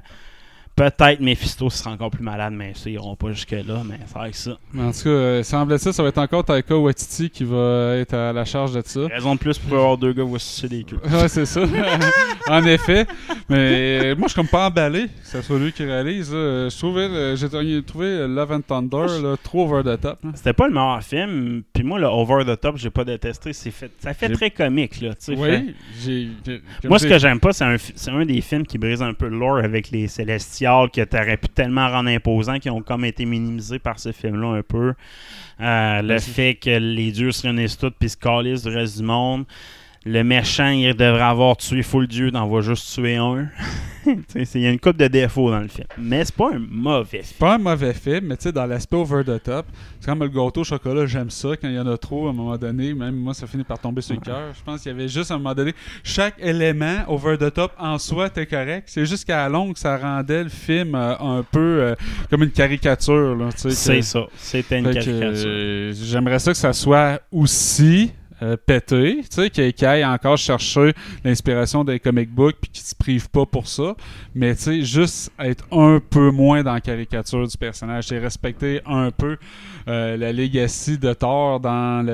Peut-être Mephisto sera encore plus malade, mais ça, ils iront pas jusque-là, mais ça être ça. Mais en tout cas, euh, semble-t-il, ça va être encore Taika Waititi qui va être à la charge de ça. Raison de plus pour avoir deux gars sucer des queues. Ouais, c'est ça. en effet. Mais euh, moi, je suis comme pas emballé que ce soit lui qui réalise. là. Je trouvais, le- j'ai trouvé Love and Thunder là, trop over the top. là. C'était pas le meilleur film, puis moi, le Over the Top, j'ai pas détesté. C'est fait, ça fait très comique, là. fait- Oui, Moi, ce que j'aime pas, c'est un, un des films qui brise un peu le lore avec les Célestials que t'aurais pu tellement rendre imposants qui ont comme été minimisés par ce film-là un peu. Euh, le fait que les dieux se réunissent tous puis se calissent du reste du monde. Le méchant, il devrait avoir tué full dieu, d'en va juste tuer un. Il y a une coupe de défauts dans le film. Mais c'est pas un mauvais film. pas un mauvais film, mais tu sais, dans l'aspect over the top, c'est comme le gâteau au chocolat, j'aime ça. Quand il y en a trop, à un moment donné, même moi, ça finit par tomber sur le cœur. Je pense qu'il y avait juste à un moment donné, chaque élément over the top en soi était correct. C'est juste qu'à la longue, ça rendait le film euh, un peu euh, comme une caricature. C'est que- ça. C'était une Fait caricature. euh, J'aimerais ça que ça soit aussi euh, pété, tu sais, qu'il aille encore chercher l'inspiration des comic books puis qu'il se prive pas pour ça, mais tu sais, juste être un peu moins dans la caricature du personnage, et respecter un peu euh, la legacy de Thor dans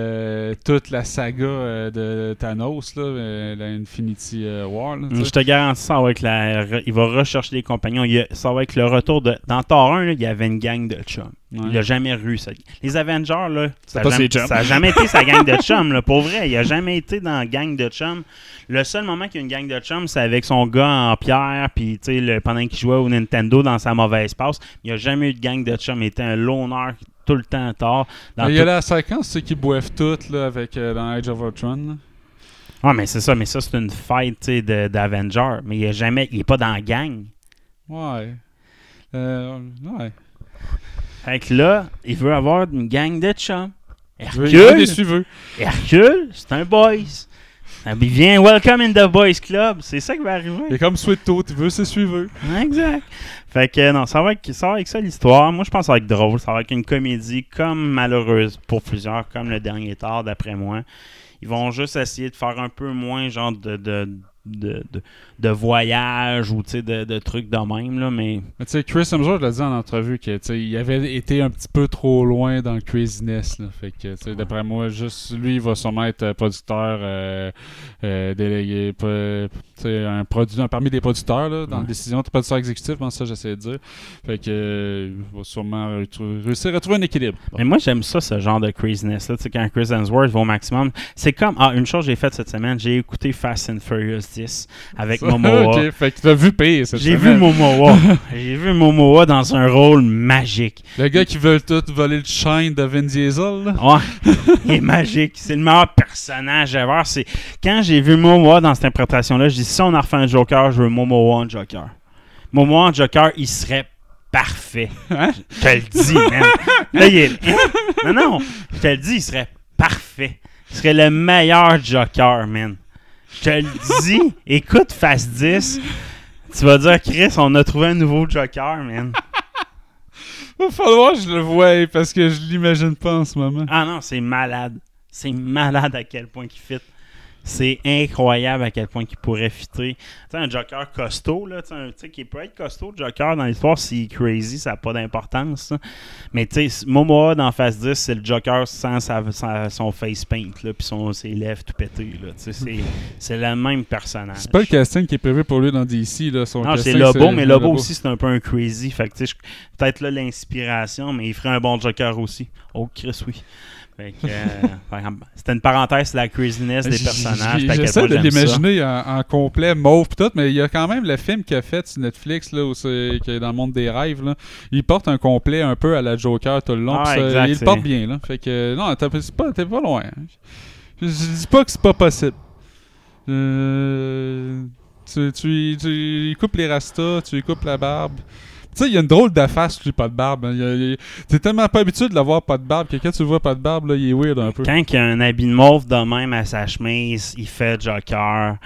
toute la saga euh, de Thanos, là, la Infinity War. là. Je te garantis, ça va être la, il va rechercher les compagnons. Ça va être le retour de. Dans Thor 1, là, il y avait une gang de chums. Ouais. Il a jamais eu ça. Les Avengers, là, ça pas a jamais, été sa gang de chums. Là, pour vrai, il a jamais été dans la gang de chums. Le seul moment qu'il y a une gang de chums, c'est avec son gars en pierre, puis tu sais, le- pendant qu'il jouait au Nintendo dans sa mauvaise passe. Il n'y a jamais eu de gang de chums. Il était un loner tout le temps tard. Dans Il y a la séquence, c'est qu'ils boivent toutes là, avec, euh, dans Age of Ultron. là. Ah, mais c'est ça, mais ça, c'est une fight tu sais, de- d'Avengers. Mais il est jamais. Il est pas dans la gang. Ouais. Euh, ouais. Fait que là, il veut avoir une gang de chums. Hercule, des. Hercule, c'est un boys. Ah, Il vient Welcome in the Boys Club. C'est ça qui va arriver. Et comme Sweet Tooth, il veut ses suiveux. Exact. Fait que non, ça va être ça, va avec ça l'histoire. Moi, je pense que ça va être drôle. Ça va être une comédie comme malheureuse pour plusieurs, comme le dernier tard, d'après moi. Ils vont juste essayer de faire un peu moins genre de, de, de, de, de voyage ou de, de trucs de même. Là, mais sais, Chris Hemsworth l'a dit en entrevue que tu sais, il avait été un petit peu trop loin dans le craziness. Là. Fait que d'après moi, juste lui, il va sûrement être euh, producteur euh, euh, délégué, un produit, un parmi des producteurs là, dans Ouais. la décision, producteur exécutif, ça j'essaie de dire. Fait que euh, il va sûrement réussir à trouver un équilibre. Mais moi, j'aime ça, ce genre de craziness. Là. Quand Chris Hemsworth va au maximum. C'est comme. Ah, une chose que j'ai faite cette semaine, j'ai écouté Fast and Furious 10 avec Momoa. ok, fait que tu as vu pire cette J'ai vu. Momoa. j'ai vu Momoa dans un rôle magique. Le gars qui veut tout voler le shine de Vin Diesel. là. Ouais, il est magique. C'est le meilleur personnage ever. C'est quand j'ai vu Momoa dans cette interprétation-là, je dis si on a refait un Joker, je veux Momoa en Joker. Momoa en Joker, il serait parfait. Hein? Je te le dis, man. Là, il est- Non, non, je te le dis, il serait parfait. Il serait le meilleur Joker, man. Je te le dis. Écoute Fast 10. Tu vas dire, Chris, on a trouvé un nouveau Joker, man. Va falloir que je le voie parce que je l'imagine pas en ce moment. Ah non, c'est malade. C'est malade à quel point qu'il fit. C'est incroyable à quel point il pourrait fitter. Tu sais, un Joker costaud, là, tu sais, qui peut être costaud, le Joker dans l'histoire, s'il est crazy, ça n'a pas d'importance. Mais tu sais, Momoa dans Phase 10, c'est le Joker sans sa- sa- son face paint, là, puis son, ses lèvres tout pétées. là. Tu sais, C'est le même personnage. C'est pas le casting qui est prévu pour lui dans DC. Là. Son Non, c'est Lobo, mais Lobo aussi, c'est un peu un crazy. Fait que, tu sais, je- peut-être là l'inspiration, mais il ferait un bon Joker aussi. Oh, Chris, oui. Euh, c'était une parenthèse sur la craziness des personnages. J'essaie de l'imaginer en, en complet, mauve pis tout, mais il y a quand même le film qu'il a fait sur Netflix, là, où c'est, qui est dans le monde des rêves. Là. Il porte un complet un peu à la Joker tout le long. Ah, ça, il le porte bien. Là. Fait que, non, t'es pas, loin. hein. Je, je dis pas que c'est pas possible. Euh, tu, tu, tu coupes les rastas, tu coupes la barbe. Tu sais, il y a une drôle de face, lui, pas de barbe. hein. T'es tellement pas habitué de l'avoir pas de barbe que quand tu le vois pas de barbe, là, il est weird un peu. Quand il y a un habit de mauve de même à sa chemise, il fait Joker.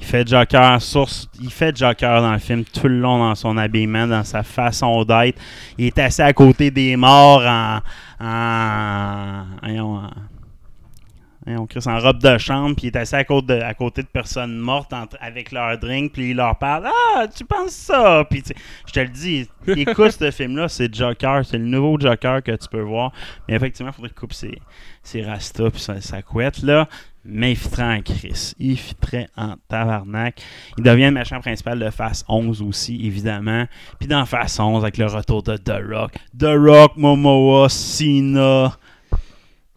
Il fait Joker sur, il fait Joker dans le film tout le long dans son habillement, dans sa façon d'être. Il est assis à côté des morts en en, voyons, en- voyons, Chris, en robe de chambre, puis il est assis à côté de, personnes mortes avec leur drink, puis il leur parle Ah, tu penses ça? Puis je te le dis, écoute ce film-là, c'est Joker, c'est le nouveau Joker que tu peux voir. Mais effectivement, il faudrait qu'il coupe ses, ses rastas puis sa, sa couette, là. Mais il fitterait en Chris. Il fitterait en tabarnak. Il devient le méchant principal de Phase 11 aussi, évidemment. Puis dans Phase 11, avec le retour de The Rock. The Rock, Momoa, Cena.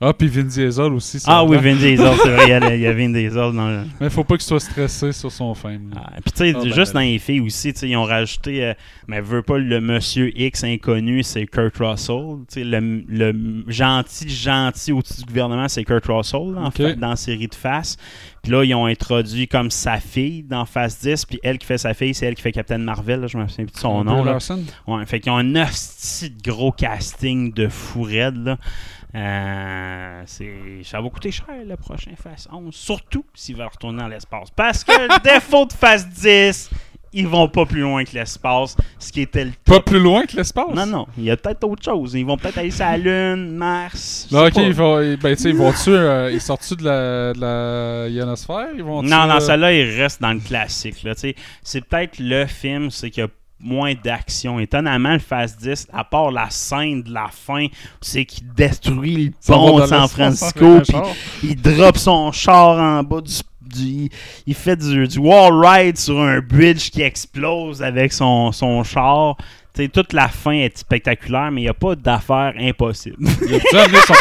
Ah, puis Vin Diesel aussi. ça Ah oui. Vin Diesel, c'est vrai, il y a, il y a Vin Diesel dans le... Mais faut pas qu'il soit stressé sur son là. Ah, Puis tu sais, Ah, ben, juste ben. dans les filles aussi, tu sais, ils ont rajouté, euh, mais veut pas le monsieur X inconnu, c'est Kurt Russell. Tu sais, le, le gentil, gentil au-dessus du gouvernement, c'est Kurt Russell, en Ok. fait, dans la série de Face. Puis là, ils ont introduit comme sa fille dans Face 10, puis elle qui fait sa fille, c'est elle qui fait Captain Marvel, là, je me souviens plus de son nom. Là. Larson? Ouais, fait qu'ils ont un hostie de gros casting de fou raide, là. Euh, ça va coûter cher le prochain Phase 11, surtout s'il va retourner dans l'espace. Parce que le défaut de Phase 10, ils vont pas plus loin que l'espace, ce qui était le Pas plus loin que l'espace? Non, non, il y a peut-être autre chose. Ils vont peut-être aller sur la Lune, Mars. Là, sais ok, pas. ils vont, ben, ils vont-tu, euh, ils sortent-tu de la, de la ionosphère? Ils vont Non, non, celle-là, il reste dans le classique. Là, c'est peut-être le film, c'est qu'il y a moins d'action. Étonnamment, le Fast 10, à part la scène de la fin, c'est qu'il détruit le pont de San l'espace Francisco, puis il drop son char en bas du... du- il fait du, du wall ride sur un bridge qui explose avec son, son char. Tu sais, toute la fin est spectaculaire, mais il n'y a pas d'affaire impossible. Il a-tu amené son...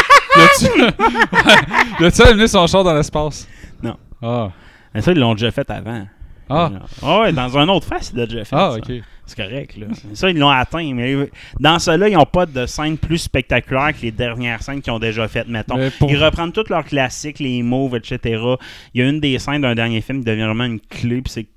amené son char dans l'espace? Non. Ah. mais ça, ils l'ont déjà fait avant. Ah. Ah ouais, dans un autre face, il l'a déjà fait. Ah, ça. ok. C'est correct, là. Ça, ils l'ont atteint. Mais dans cela, ils n'ont pas de scène plus spectaculaire que les dernières scènes qu'ils ont déjà faites, mettons. Pour- Ils reprennent tous leurs classiques, les moves, etc. Il y a une des scènes d'un dernier film qui devient vraiment une clé, puis c'est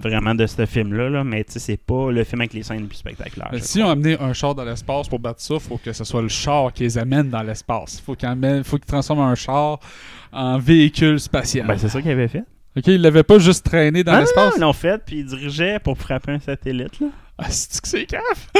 vraiment de ce film-là, là. mais tu sais, c'est pas le film avec les scènes les plus spectaculaires. Si on amené un char dans l'espace pour battre ça, faut que ce soit le char qui les amène dans l'espace. Faut qu'il faut qu'il transforme un char en véhicule spatial. Ben, c'est ça qu'ils avaient fait. Ok, il l'avait pas juste traîné dans non, l'espace. ils l'ont fait, puis ils dirigeaient pour frapper un satellite, là. Ah, c'est que c'est caf.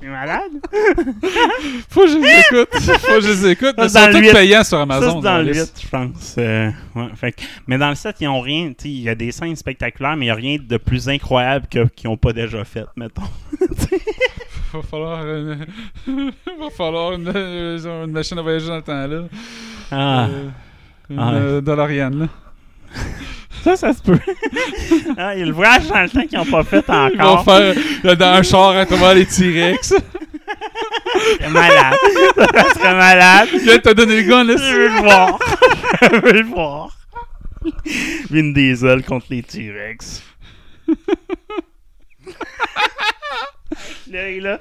C'est malade. Faut que je les écoute. Faut que je les écoute. Ça, Ils c'est dans sont tous payants sur Ça, Amazon. c'est dans le. 8, je pense. Euh, ouais, fait que- mais dans le 7, ils ont rien. Il y a des scènes spectaculaires, mais il n'y a rien de plus incroyable qu'ils n'ont pas déjà fait, mettons. Va falloir une... Va falloir une... euh, une machine à voyager dans le temps là. Ah, Euh, une Ah ouais. euh, DeLorean là. Ça, ça se peut. ah, il y a le voyage dans le temps qu'ils n'ont pas fait Ils vont encore. faire dans un char à travers les T-Rex. C'est malade. ça serait malade. Viens te donner le gun là. Je veux le voir. Je veux le voir. Vin Diesel contre les T-Rex. là, là,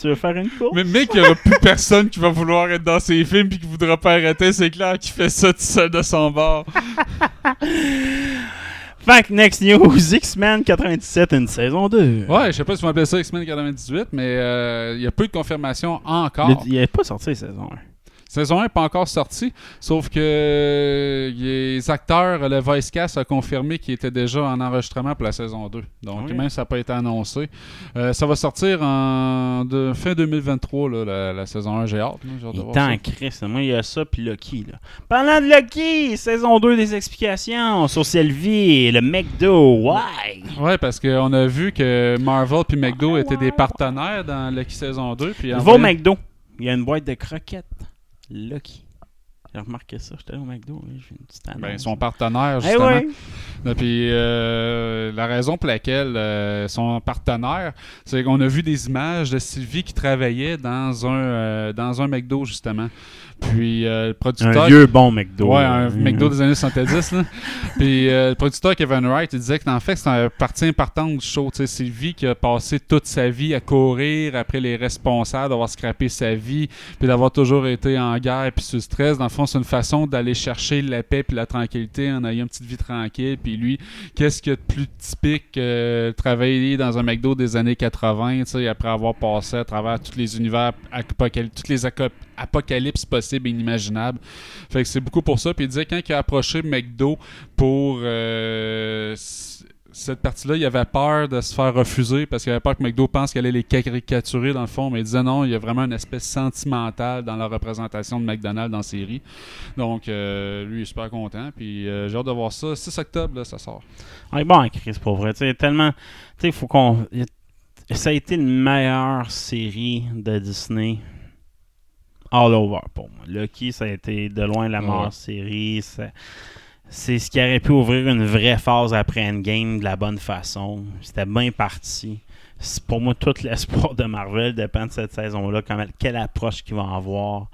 tu veux faire une course? Mais mec, il y aura plus personne qui va vouloir être dans ses films puis qui voudra pas arrêter. C'est clair qu'il fait ça tout seul de son bord. Fait que next news, X-Men 97, une saison 2. Ouais, je sais pas si on appelle ça X-Men 98, mais euh, il y a peu de confirmation encore. Il n'est pas sorti saison 1. Saison 1 n'est pas encore sortie, sauf que euh, les acteurs, le voice cast a confirmé qu'il était déjà en enregistrement pour la saison 2. Donc, Oui. même ça n'a pas été annoncé. Euh, ça va sortir en de, fin 2023, là, la, la saison 1. J'ai hâte. Il est en crise. Moi, il y a ça, puis Lucky. Là. Parlant de Lucky, saison 2 des explications sur Sylvie et le McDo. Why? Ouais, parce qu'on a vu que Marvel puis McDo étaient des partenaires dans Lucky saison 2. Puis en Va au voyant- McDo. Il y a une boîte de croquettes. Lucky. J'ai remarqué ça. J'étais au McDo. J'ai une petite annonce. Ben, ils sont partenaires, Eh justement. ouais. Et Puis euh, la raison pour laquelle euh, sont partenaires, c'est qu'on a vu des images de Sylvie qui travaillait dans un euh, dans un McDo justement. Puis euh, le producteur Un vieux bon McDo. Ouais, un McDo des années 70. Là. Puis euh, le producteur Kevin Wright, il disait que en fait, c'est une partie importante du show. Tu sais, Sylvie qui a passé toute sa vie à courir après les responsables, d'avoir scrappé sa vie, puis d'avoir toujours été en guerre puis sous stress. Dans le fond, c'est une façon d'aller chercher la paix puis la tranquillité en ayant une petite vie tranquille. Puis lui, qu'est-ce qu'il y a de plus typique que travailler dans un McDo des années 80, tu sais, après avoir passé à travers tous les univers toutes les apocalypses possibles et inimaginables. Fait que c'est beaucoup pour ça. Puis il disait quand il a approché McDo pour euh, cette partie-là, il avait peur de se faire refuser parce qu'il avait peur que McDo pense qu'elle allait les caricaturer dans le fond. Mais il disait non, il y a vraiment une espèce sentimentale dans la représentation de McDonald's dans la série. Donc euh, lui, il est super content. Puis euh, j'ai hâte de voir ça. 6 octobre, là, ça sort. Ouais, bon, Chris, pour vrai. Tu tellement. Tu sais, il faut qu'on. Ça a été une meilleure série de Disney. All over pour moi. Lucky, ça a été de loin la meilleure Ouais. série. Ça- C'est ce qui aurait pu ouvrir une vraie phase après Endgame de la bonne façon. C'était bien parti. C'est- Pour moi, tout l'espoir de Marvel dépend de cette saison-là. Quelle approche qu'ils vont avoir.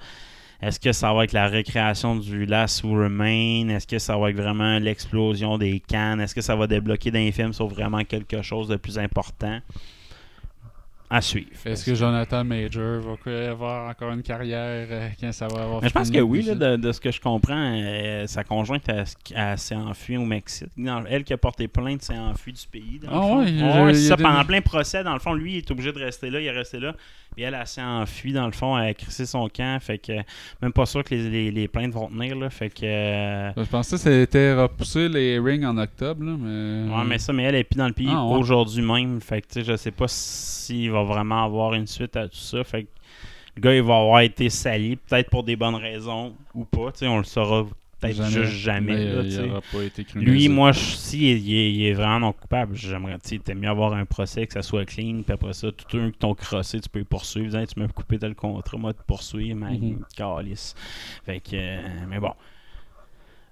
Est-ce que ça va être la récréation du Last Who Remain? Est-ce que ça va être vraiment l'explosion des cannes? Est-ce que ça va débloquer d'un film sur vraiment quelque chose de plus important? À suivre. Est-ce que Jonathan Major va avoir encore une carrière euh, quand ça va avoir Mais je pense que oui, là, de, de ce que je comprends, euh, sa conjointe s'est enfuie au Mexique. Non, elle qui a porté plainte s'est enfuie du pays. Dans le Ah fond. ouais, il y a- Ouais, il c'est y a ça, des- pendant plein procès, dans le fond, lui, il est obligé de rester là, il est resté là. Puis elle, elle s'est enfuie, dans le fond, elle a crissé son camp. Fait que même pas sûr que les, les, les plaintes vont tenir. Là, fait que. euh, Je pensais que c'était repoussé les rings en octobre, là, mais... Ouais, mais ça, mais elle est plus dans le pays Ah, ouais. aujourd'hui même. Fait que, tu sais, je sais pas s'il va vraiment avoir une suite à tout ça. Fait que le gars, il va avoir été sali, peut-être pour des bonnes raisons ou pas. Tu sais, on le saura peut-être juste jamais. Mais, là, euh, tu il sais. aura pas été Lui, moi, je, si il est, il est vraiment non coupable, j'aimerais, tu sais, t'aimes mieux avoir un procès, que ça soit clean, puis après ça, tout un qui t'ont crossé, tu peux le poursuivre, disant, tu m'as coupé tel contrat, moi, te poursuivre, mais Mhm. calice. Fait que, euh, mais bon.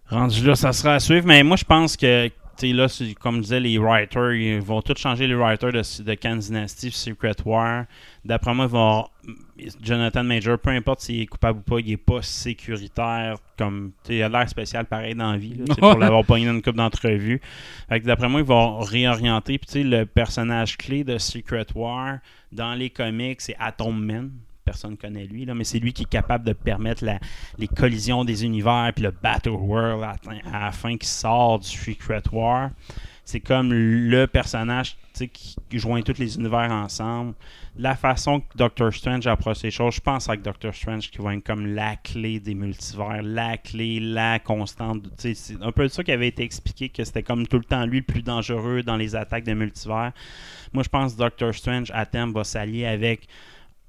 Rendu là, ça sera à suivre, mais moi, je pense que, sais, là, comme je disais, les writers, ils vont tous changer les writers de, de Khan Dynasty, Secret War. D'après moi, ils vont. Jonathan Major, peu importe s'il est coupable ou pas, il est pas sécuritaire comme. Il a l'air spécial pareil dans la vie, là, pour l'avoir pogné dans une. Fait que d'après moi, ils vont réorienter. Puis le personnage clé de Secret War dans les comics, c'est Atom Man. Personne ne connaît lui, là, mais c'est lui qui est capable de permettre les collisions des univers, puis le Battle World à, à la du Secret War. C'est comme le personnage qui, joint tous les univers ensemble. La façon que Doctor Strange approche ces choses, je pense avec Doctor Strange qui va être comme la clé des multivers, la clé, la constante. C'est un peu ça qui avait été expliqué, que c'était comme tout le temps lui le plus dangereux dans les attaques des multivers. Moi, je pense que Doctor Strange, à terme, va s'allier avec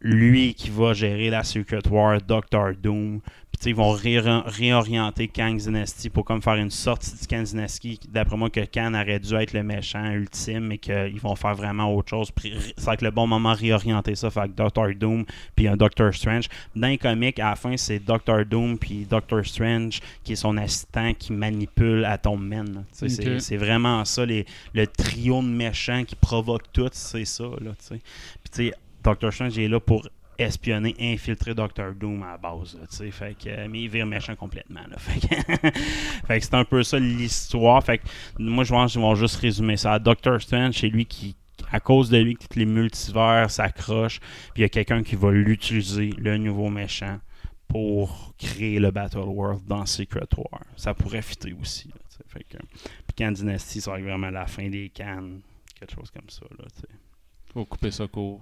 lui qui va gérer la Secret War, Doctor Doom. Puis ils vont ré- réorienter Kang Dynasty pour comme faire une sortie de Kang Dynasty. D'après moi, que Kang aurait dû être le méchant ultime et qu'ils vont faire vraiment autre chose. Puis C'est avec le bon moment réorienter ça, fait avec Doctor Doom puis un Doctor Strange. Dans les comics, à la fin, c'est Doctor Doom puis Doctor Strange qui est son assistant qui manipule Atom Man. sais, c'est- vraiment ça, les, le trio de méchants qui provoquent tout, c'est ça. Là. Puis Doctor Strange est là pour espionner, infiltrer Doctor Doom à la base. fait que, euh, mais il vire méchant complètement. Fait que, c'est un peu ça l'histoire. Fait que moi, je pense qu'ils vont juste résumer ça. Doctor Strange, c'est lui qui, à cause de lui, que tous les multivers s'accrochent. Puis il y a quelqu'un qui va l'utiliser, le nouveau méchant, pour créer le Battle World dans Secret War. Ça pourrait fitter aussi. fait que, puis Khan Dynasty, ça va être vraiment la fin des cannes. Quelque chose comme ça. Là. Faut couper ça court.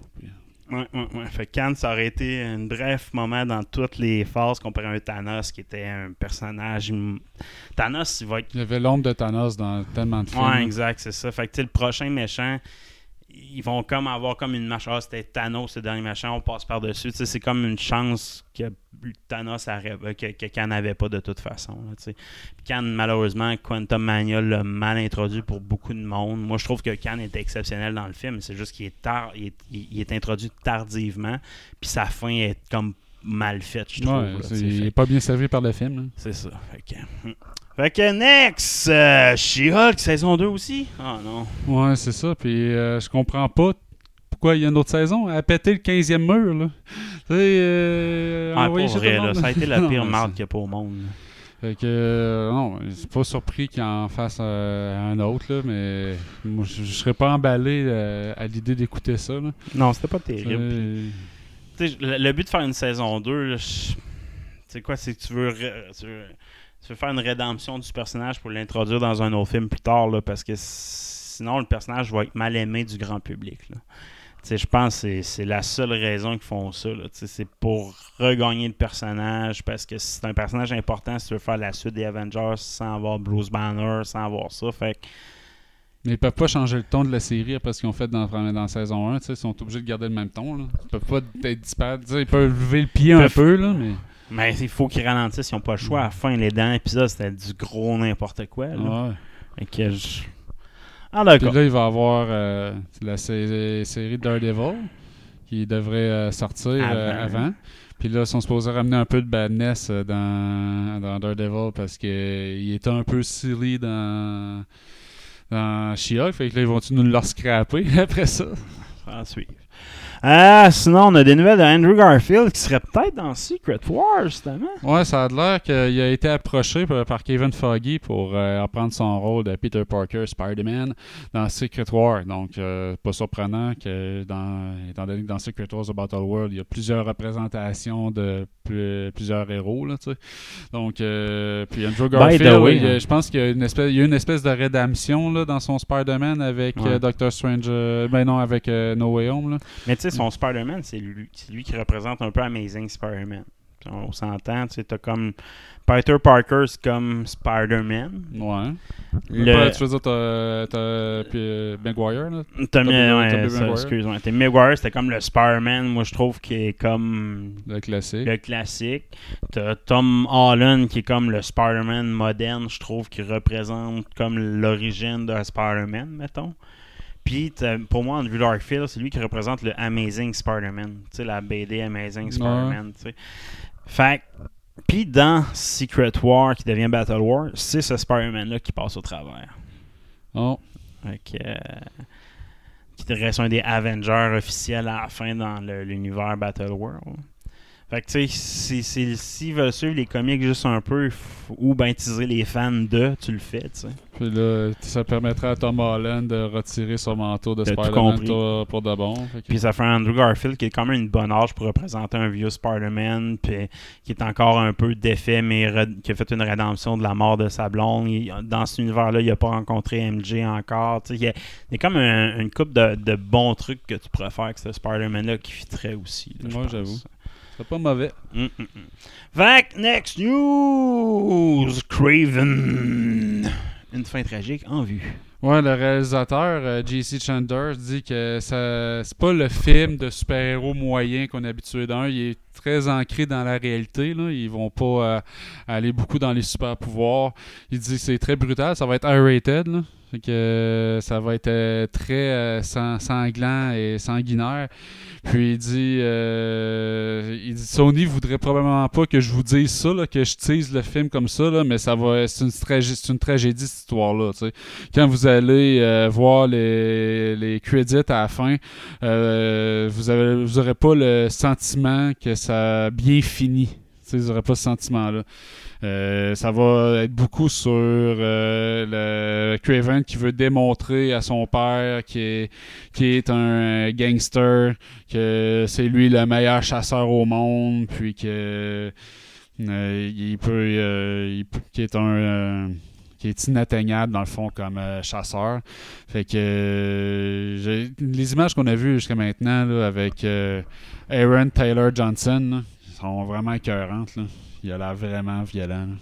Ouais, ouais, ouais. Fait que Khan, ça aurait été un bref moment dans toutes les phases comparé à un Thanos qui était un personnage. Thanos, il va être Il y avait l'ombre de Thanos dans tellement de films. Ouais, exact, c'est ça. Fait que tu sais, le prochain méchant, ils vont comme avoir comme une marche. Ah, c'était Thanos, le dernier méchant, on passe par-dessus. C'est comme une chance que Thanos arrête, euh, que, que Khan n'avait pas de toute façon. Khan, malheureusement, Quantum Mania l'a mal introduit pour beaucoup de monde. Moi, je trouve que Khan était exceptionnel dans le film. C'est juste qu'il est tard, il est, il est introduit tardivement. Puis sa fin est comme mal faite, je trouve. Ouais, là, il n'est pas bien servi par le film. là. c'est ça. Fait que, hmm. fait que next, euh, She-Hulk saison 2 aussi? Ah non. Ouais, c'est ça. Puis euh, je comprends pas pourquoi il y a une autre saison. Elle a pété le 15e mur, là. Euh, Ah, pour vrai, là, ça a été la pire c'est- qu'il n'y a pas au monde. Fait que, euh, non, c'est pas surpris qu'il en fasse euh, un autre, là, mais moi, je je serais pas emballé euh, à l'idée d'écouter ça, là. Non, c'était pas terrible. Le, but de faire une saison 2, là, je- c'est quoi C'est que tu veux, tu veux faire une rédemption du personnage pour l'introduire dans un autre film plus tard, là, parce que sinon le personnage va être mal aimé du grand public. Je pense que c'est- la seule raison qu'ils font ça. C'est pour regagner le personnage, parce que c'est un personnage important si tu veux faire la suite des Avengers sans avoir Bruce Banner, sans avoir ça. Fait Mais ils peuvent pas changer le ton de la série après ce qu'ils ont fait dans, dans la saison 1. tu sais, Ils sont obligés de garder le même ton. Là. Ils peuvent pas être disparates. Ils peuvent lever le pied un peu, là, mais. Mais il faut qu'ils ralentissent, ils n'ont pas le choix. À la fin, les derniers épisodes, c'était du gros n'importe quoi. Là. Ouais. Fait que je- Ah, Puis d'accord. là, il va y avoir euh, la sé- série Daredevil qui devrait euh, sortir euh, Avant. Puis là, ils sont supposés ramener un peu de badness dans, dans Daredevil parce qu'il était un peu silly dans, dans She-Hulk. Fait que là, ils vont-tu nous le scraper après ça? À suivre. Ah, sinon, on a des nouvelles de Andrew Garfield qui serait peut-être dans Secret Wars, justement. Ouais, ça a l'air qu'il a été approché par, Kevin Foggy pour euh, reprendre son rôle de Peter Parker, Spider-Man, dans Secret War. Donc, euh, pas surprenant que, dans, étant donné que dans Secret Wars of Battle World, il y a plusieurs représentations de pl- plusieurs héros. Là, tu sais. Donc, euh, puis Andrew the Garfield, way, il hein. je pense qu'il y a une espèce, il y a une espèce de rédemption là, dans son Spider-Man avec Ouais. euh, Doctor Strange. ben non, avec No Way Home. Là. Mais tu sais, son Spider-Man, c'est lui, c'est lui qui représente un peu Amazing Spider-Man. On s'entend, tu sais, t'as comme Peter Parker, c'est comme Spider-Man. Ouais. Le- Pas- tu veux dire, t'as, puis, euh, Maguire, là? T'as ouais, Maguire. excuse-moi. Maguire, c'était comme le Spider-Man, moi je trouve qui est comme Le classique. le classique. T'as Tom Holland qui est comme le Spider-Man moderne, je trouve, qui représente comme l'origine de Spider-Man, mettons. Puis t'as- pour moi, Andrew Garfield, c'est lui qui représente le Amazing Spider-Man. Tu sais, la BD Amazing Spider-Man. Fait puis dans Secret War qui devient Battle War, c'est ce Spider-Man-là qui passe au travers. Oh. Fait que, euh, qui reste un des Avengers officiels à la fin dans l'univers Battle World. Fait que, tu sais, si- veulent suivre les comics juste un peu, ou ben teaser les fans de, tu le fais, tu sais. Puis là, ça permettra à Tom Holland de retirer son manteau de Spider-Man pour, de bon. Que- Puis ça fait Andrew Garfield qui est quand même une bonne âge pour représenter un vieux Spider-Man, puis qui est encore un peu défait, mais qui a fait une rédemption de la mort de sa blonde. Il- dans cet univers-là, il n'a pas rencontré MJ encore. Tu sais, Il y, a, il y a comme un- une coupe de, de bons trucs que tu pourrais faire avec ce Spider-Man-là qui fitterait aussi. là, pense. j'avoue. C'est pas mauvais. Mm, mm, mm. Fait que, next news, Craven. Une fin tragique en vue. Ouais, le réalisateur, euh, J.C. Chandler, dit que c'est pas le film de super-héros moyen qu'on est habitué d'un. Il est très ancré dans la réalité. Là. Ils vont pas euh, aller beaucoup dans les super-pouvoirs. Il dit que c'est très brutal. Ça va être R-rated. Que euh, ça va être euh, très euh, sang- sanglant et sanguinaire. Puis il dit, euh, il dit Sony voudrait probablement pas que je vous dise ça, là, que je tease le film comme ça, là, mais ça va, c'est une, tragé- c'est une tragédie cette histoire-là. Quand vous allez voir les, les credits à la fin, vous avez, vous aurez pas le sentiment que ça a bien fini. Vous n'aurez pas ce sentiment-là. Euh, ça va être beaucoup sur euh, le Craven qui veut démontrer à son père qui est, un gangster, que c'est lui le meilleur chasseur au monde, puis que euh, il peut, est inatteignable dans le fond comme chasseur. Fait que les images qu'on a vues jusqu'à maintenant avec Aaron Taylor Johnson sont vraiment écœurantes. Il a l'air vraiment violent.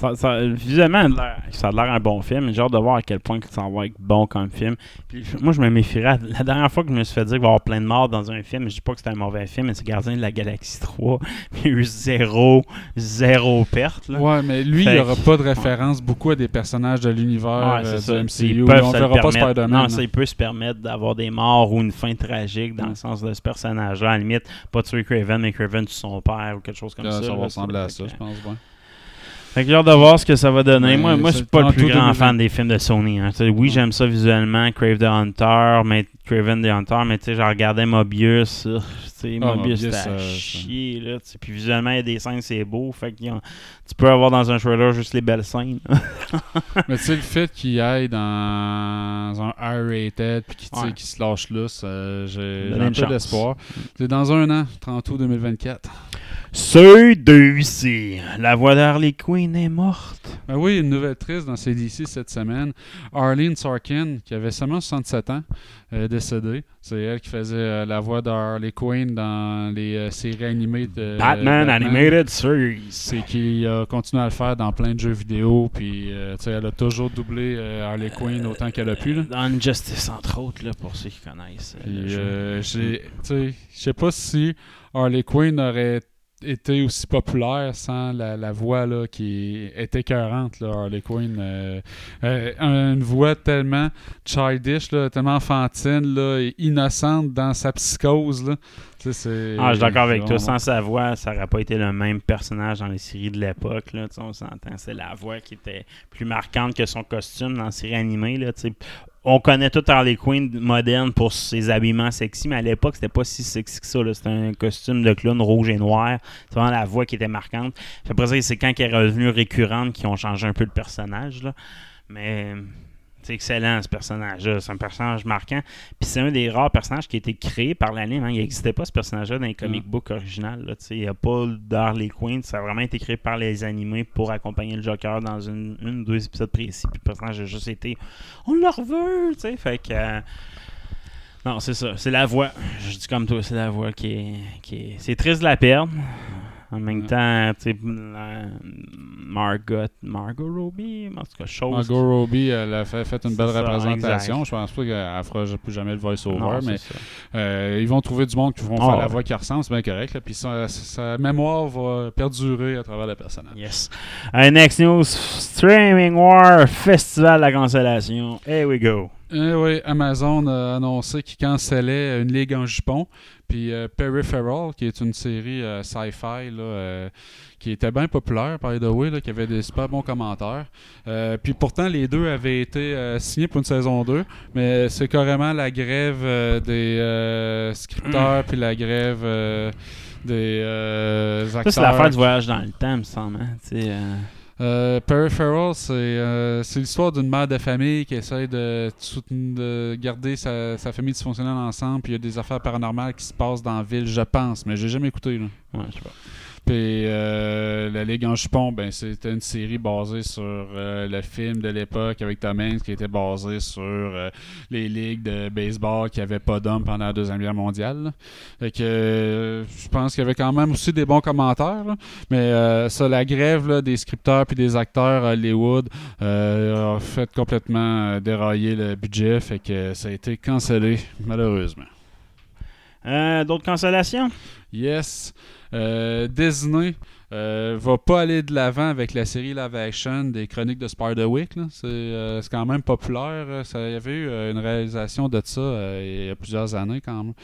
Ça, ça, visuellement, ça a l'air un bon film. J'ai hâte de voir à quel point que ça va être bon comme film. Puis, moi, je me méfierais. La dernière fois que je me suis fait dire qu'il va y avoir plein de morts dans un film, je dis pas que c'était un mauvais film, mais c'est Gardien de la Galaxie 3. Puis il y a eu zéro, zéro perte. Là. Ouais, mais lui, Fait il n'y aura pas de référence beaucoup à des personnages de l'univers Ouais, euh, du MCU. Peuvent on verra pas. Spider-Man. Non, là. ça, il peut se permettre d'avoir des morts ou une fin tragique dans le sens de ce personnage-là. À la limite, pas tuer Craven, mais Craven tue son père ou quelque chose comme Là, ça. ça va ressembler à ça, je pense. ouais. Fait que j'ai hâte de voir ce que ça va donner. Ouais, moi, moi je suis pas le plus grand 2020. fan des films de Sony. hein. Oui, j'aime ça visuellement, Crave the Hunter, mais Craven the Hunter, mais tu sais, j'ai regardé Mobius. euh, sais, Mobius, c'était à euh, chier. Là. Puis visuellement, il y a des scènes, c'est beau. Fait que tu peux avoir dans un trailer juste les belles scènes. Mais tu sais, le fait qu'il aille dans un R-rated puis qu'il Ouais. se lâche là, j'ai un peu d'espoir. C'est dans un an, 30 août 2024. C'est ici. La voix d'Harley Quinn est morte. Ben oui, une nouvelle triste dans CDC cette semaine. Arlene Sorkin, qui avait seulement 67 ans, euh, décédée. C'est elle qui faisait euh, la voix d'Harley Quinn dans les euh, séries animées de Batman, Animated Series. C'est qui a continué à le faire dans plein de jeux vidéo. Puis, euh, tu sais, elle a toujours doublé Harley Quinn autant qu'elle a pu. Là. Dans Injustice, entre autres, là, pour ceux qui connaissent. je sais pas si Harley Quinn aurait été aussi populaire sans la, la voix là, qui est écœurante, là, Harley Quinn. euh, euh, une voix tellement childish, là, tellement enfantine, là, et innocente dans sa psychose. Là. Tu sais, c'est- Ah, je suis d'accord avec toi. Sans sa voix, ça n'aurait pas été le même personnage dans les séries de l'époque. Là, Tu sais, on s'entend. C'est la voix qui était plus marquante que son costume dans les séries animées. Là, tu sais. On connaît tout Harley Quinn moderne pour ses habillements sexy, mais à l'époque, c'était pas si sexy que ça. C'était un costume de clown rouge et noir. C'est vraiment la voix qui était marquante. Puis après ça, c'est quand elle est revenue récurrente qu'ils ont changé un peu le personnage. Là. Mais c'est excellent ce personnage-là. C'est un personnage marquant. Puis c'est un des rares personnages qui a été créé par l'anime. hein. Il n'existait pas ce personnage-là dans les comic books original. Il n'y a pas d'Harley Quinn. Ça a vraiment été créé par les animés pour accompagner le Joker dans une, une ou deux épisodes précis. Puis le personnage a juste été On le reveut! Fait que. euh, non, c'est ça. C'est la voix. Je dis comme toi, c'est la voix qui est. Qui est... C'est triste de la perdre. En même temps, tu sais, Margot, Margot Robbie, en tout cas, chose. Margot Robbie, elle a fait, fait une belle ça, représentation. exact. Je pense pas qu'elle fera plus jamais le voice-over, mais euh, ils vont trouver du monde qui vont Ah, faire la voix qui ressemble, c'est bien correct. là. Puis sa, sa mémoire va perdurer à travers le personnage. Yes. Uh, next news, Streaming War, Festival de la Consolation. Here we go. Eh oui, Amazon a annoncé qu'il cancellait une ligue en jupon. Puis euh, Peripheral, qui est une série euh, sci-fi euh, qui était bien populaire, by the way, là, qui avait des super bons commentaires. Euh, puis pourtant, les deux avaient été signés pour une saison 2, mais c'est carrément la grève des scripteurs, puis la grève des acteurs. Ça, c'est l'affaire du voyage dans le temps, me semble. hein. Euh, Peripheral, c'est euh, c'est l'histoire d'une mère de famille qui essaie de, garder sa, sa famille dysfonctionnelle ensemble. Puis il y a des affaires paranormales qui se passent dans la ville, je pense, mais j'ai jamais écouté. Là. Puis euh, La Ligue en Jupon, ben, c'était une série basée sur euh, le film de l'époque avec Tom Hanks qui était basé sur euh, les ligues de baseball qui n'avaient pas d'hommes pendant la Deuxième Guerre mondiale. là. Fait que je pense qu'il y avait quand même aussi des bons commentaires. là. Mais ça, la grève là, des scripteurs puis des acteurs à Hollywood a fait complètement dérailler le budget. Fait que ça a été cancellé, malheureusement. D'autres consolations? Yes. Euh, Disney euh, va pas aller de l'avant avec la série live action des chroniques de Spiderwick. C'est euh, quand même populaire. euh, Ça, il y avait eu euh, une réalisation de ça euh, il y a plusieurs années quand même.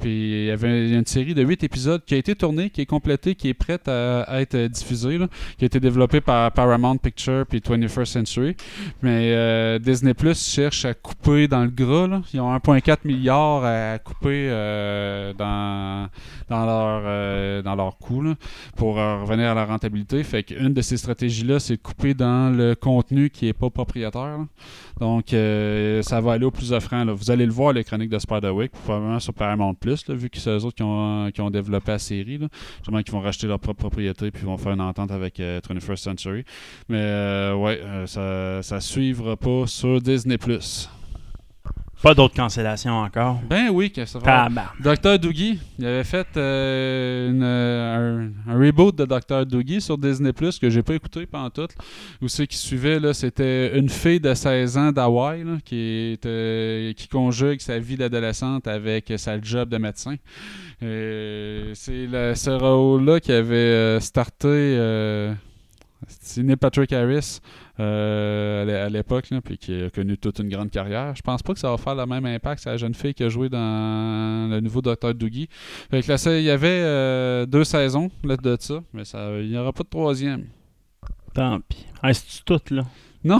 Puis il y avait une série de 8 épisodes qui a été tournée, qui est complétée, qui est prête à, être diffusée, là, qui a été développée par Paramount Pictures puis 21st Century. Mais euh, Disney Plus cherche à couper dans le gras. là. Ils ont 1,4 milliard à couper dans, dans leur, dans leur coût là, pour revenir à la rentabilité. Fait qu'une de ces stratégies-là, c'est de couper dans le contenu qui n'est pas propriétaire. Donc, euh, ça va aller au plus offrant. là. Vous allez le voir, les chroniques de Spider-Wick, probablement sur Paramount Plus, vu que c'est eux autres qui ont, qui ont développé la série. Justement, qui vont racheter leur propre propriété puis vont faire une entente avec euh, 21st Century. Mais euh, ouais, euh, ça, ça suivra pas sur Disney Plus. Pas d'autres cancellations encore. Ben oui, que ça va. Dr. Doogie, il avait fait euh, une, euh, un, un reboot de Dr. Doogie sur Disney Plus que j'ai pas écouté pendant tout. Où c'est qui suivait là, c'était une fille de 16 ans d'Hawaï là, qui conjugue sa vie d'adolescente avec sa job de médecin. Euh, c'est ce rôle-là qui avait euh, starté euh, c'est Neil Patrick Harris euh, à l'é- à l'époque, puis qui a connu toute une grande carrière. Je pense pas que ça va faire le même impact sur la jeune fille qui a joué dans le nouveau Dr. Doogie. Que il y avait euh, deux saisons de ça, mais ça, il n'y aura pas de troisième. Tant pis. Ah, c'est tout, là? Non.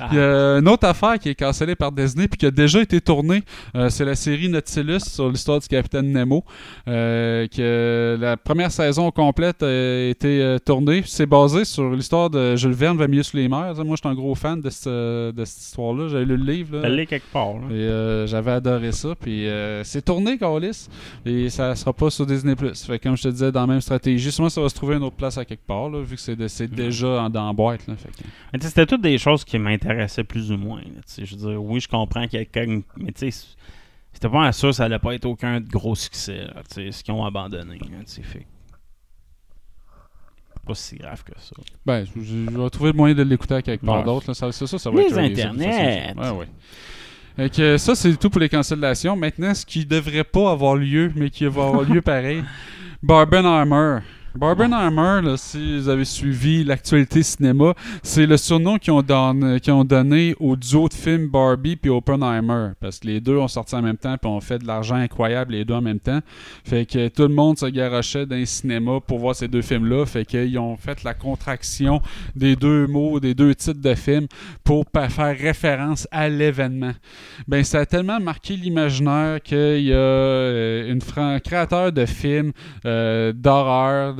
Ah. Il y a une autre affaire qui est cancellée par Disney puis qui a déjà été tournée. Euh, c'est la série Nautilus sur l'histoire du capitaine Nemo. Euh, que la première saison complète a été euh, tournée. C'est basé sur l'histoire de Jules Verne, Va mieux sur les mers. Moi, je suis un gros fan de, ce- de cette histoire-là. J'avais lu le livre. là. Elle est quelque part, là. Et euh, j'avais adoré ça. Puis euh, c'est tourné, Carlis. Et ça sera pas sur Disney. Fait que, comme je te disais, dans la même stratégie, sûrement ça va se trouver une autre place à quelque part, là, vu que c'est déjà en, dans la boîte. Là, fait que- c'était toutes des choses qui m'intéressaient plus ou moins. là, je veux dire, oui, je comprends qu'il y a quelqu'un. Mais tu sais, c'était pas sûr ça allait pas être aucun gros succès. là, ce qu'ils ont abandonné. sais, fait. Pas si grave que ça. Ben, je, je vais trouver le moyen de l'écouter à quelque part Ouais. d'autre. Ça, ça, ça, ça va Les être internets. ça, c'est. Ouais, ouais. Que ça, c'est tout pour les cancellations. Maintenant, ce qui devrait pas avoir lieu, mais qui va avoir lieu pareil, Barbenheimer. Barbenheimer, là, si vous avez suivi l'actualité cinéma, c'est le surnom qu'ils ont, donné, qu'ils ont donné au duo de films Barbie puis Oppenheimer. Parce que les deux ont sorti en même temps puis ont fait de l'argent incroyable les deux en même temps. Fait que tout le monde se garochait dans les cinémas pour voir ces deux films-là. Fait qu'ils ont fait la contraction des deux mots, des deux titres de films pour faire référence à l'événement. Ben, ça a tellement marqué l'imaginaire qu'il y a euh, une fran- créateur de films euh, d'horreur,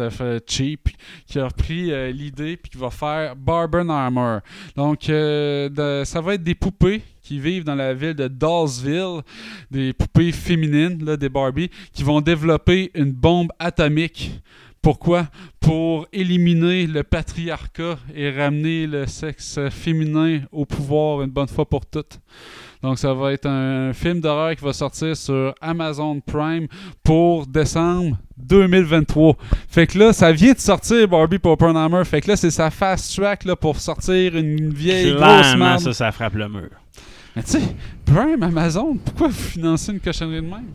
cheap, qui a repris euh, l'idée puis qui va faire Barbenheimer. Donc, euh, ça va être des poupées qui vivent dans la ville de Dollsville, des poupées féminines, là, des Barbie, qui vont développer une bombe atomique. Pourquoi? Pour éliminer le patriarcat et ramener le sexe féminin au pouvoir une bonne fois pour toutes. Donc, ça va être un film d'horreur qui va sortir sur Amazon Prime pour décembre 2023. Fait que là, ça vient de sortir Barbie pour Oppenheimer. Fait que là, c'est sa fast track là, pour sortir une vieille grosse Clairement, merde. ça, ça frappe le mur. Mais tu sais, Prime, Amazon, pourquoi vous financez une cochonnerie de même?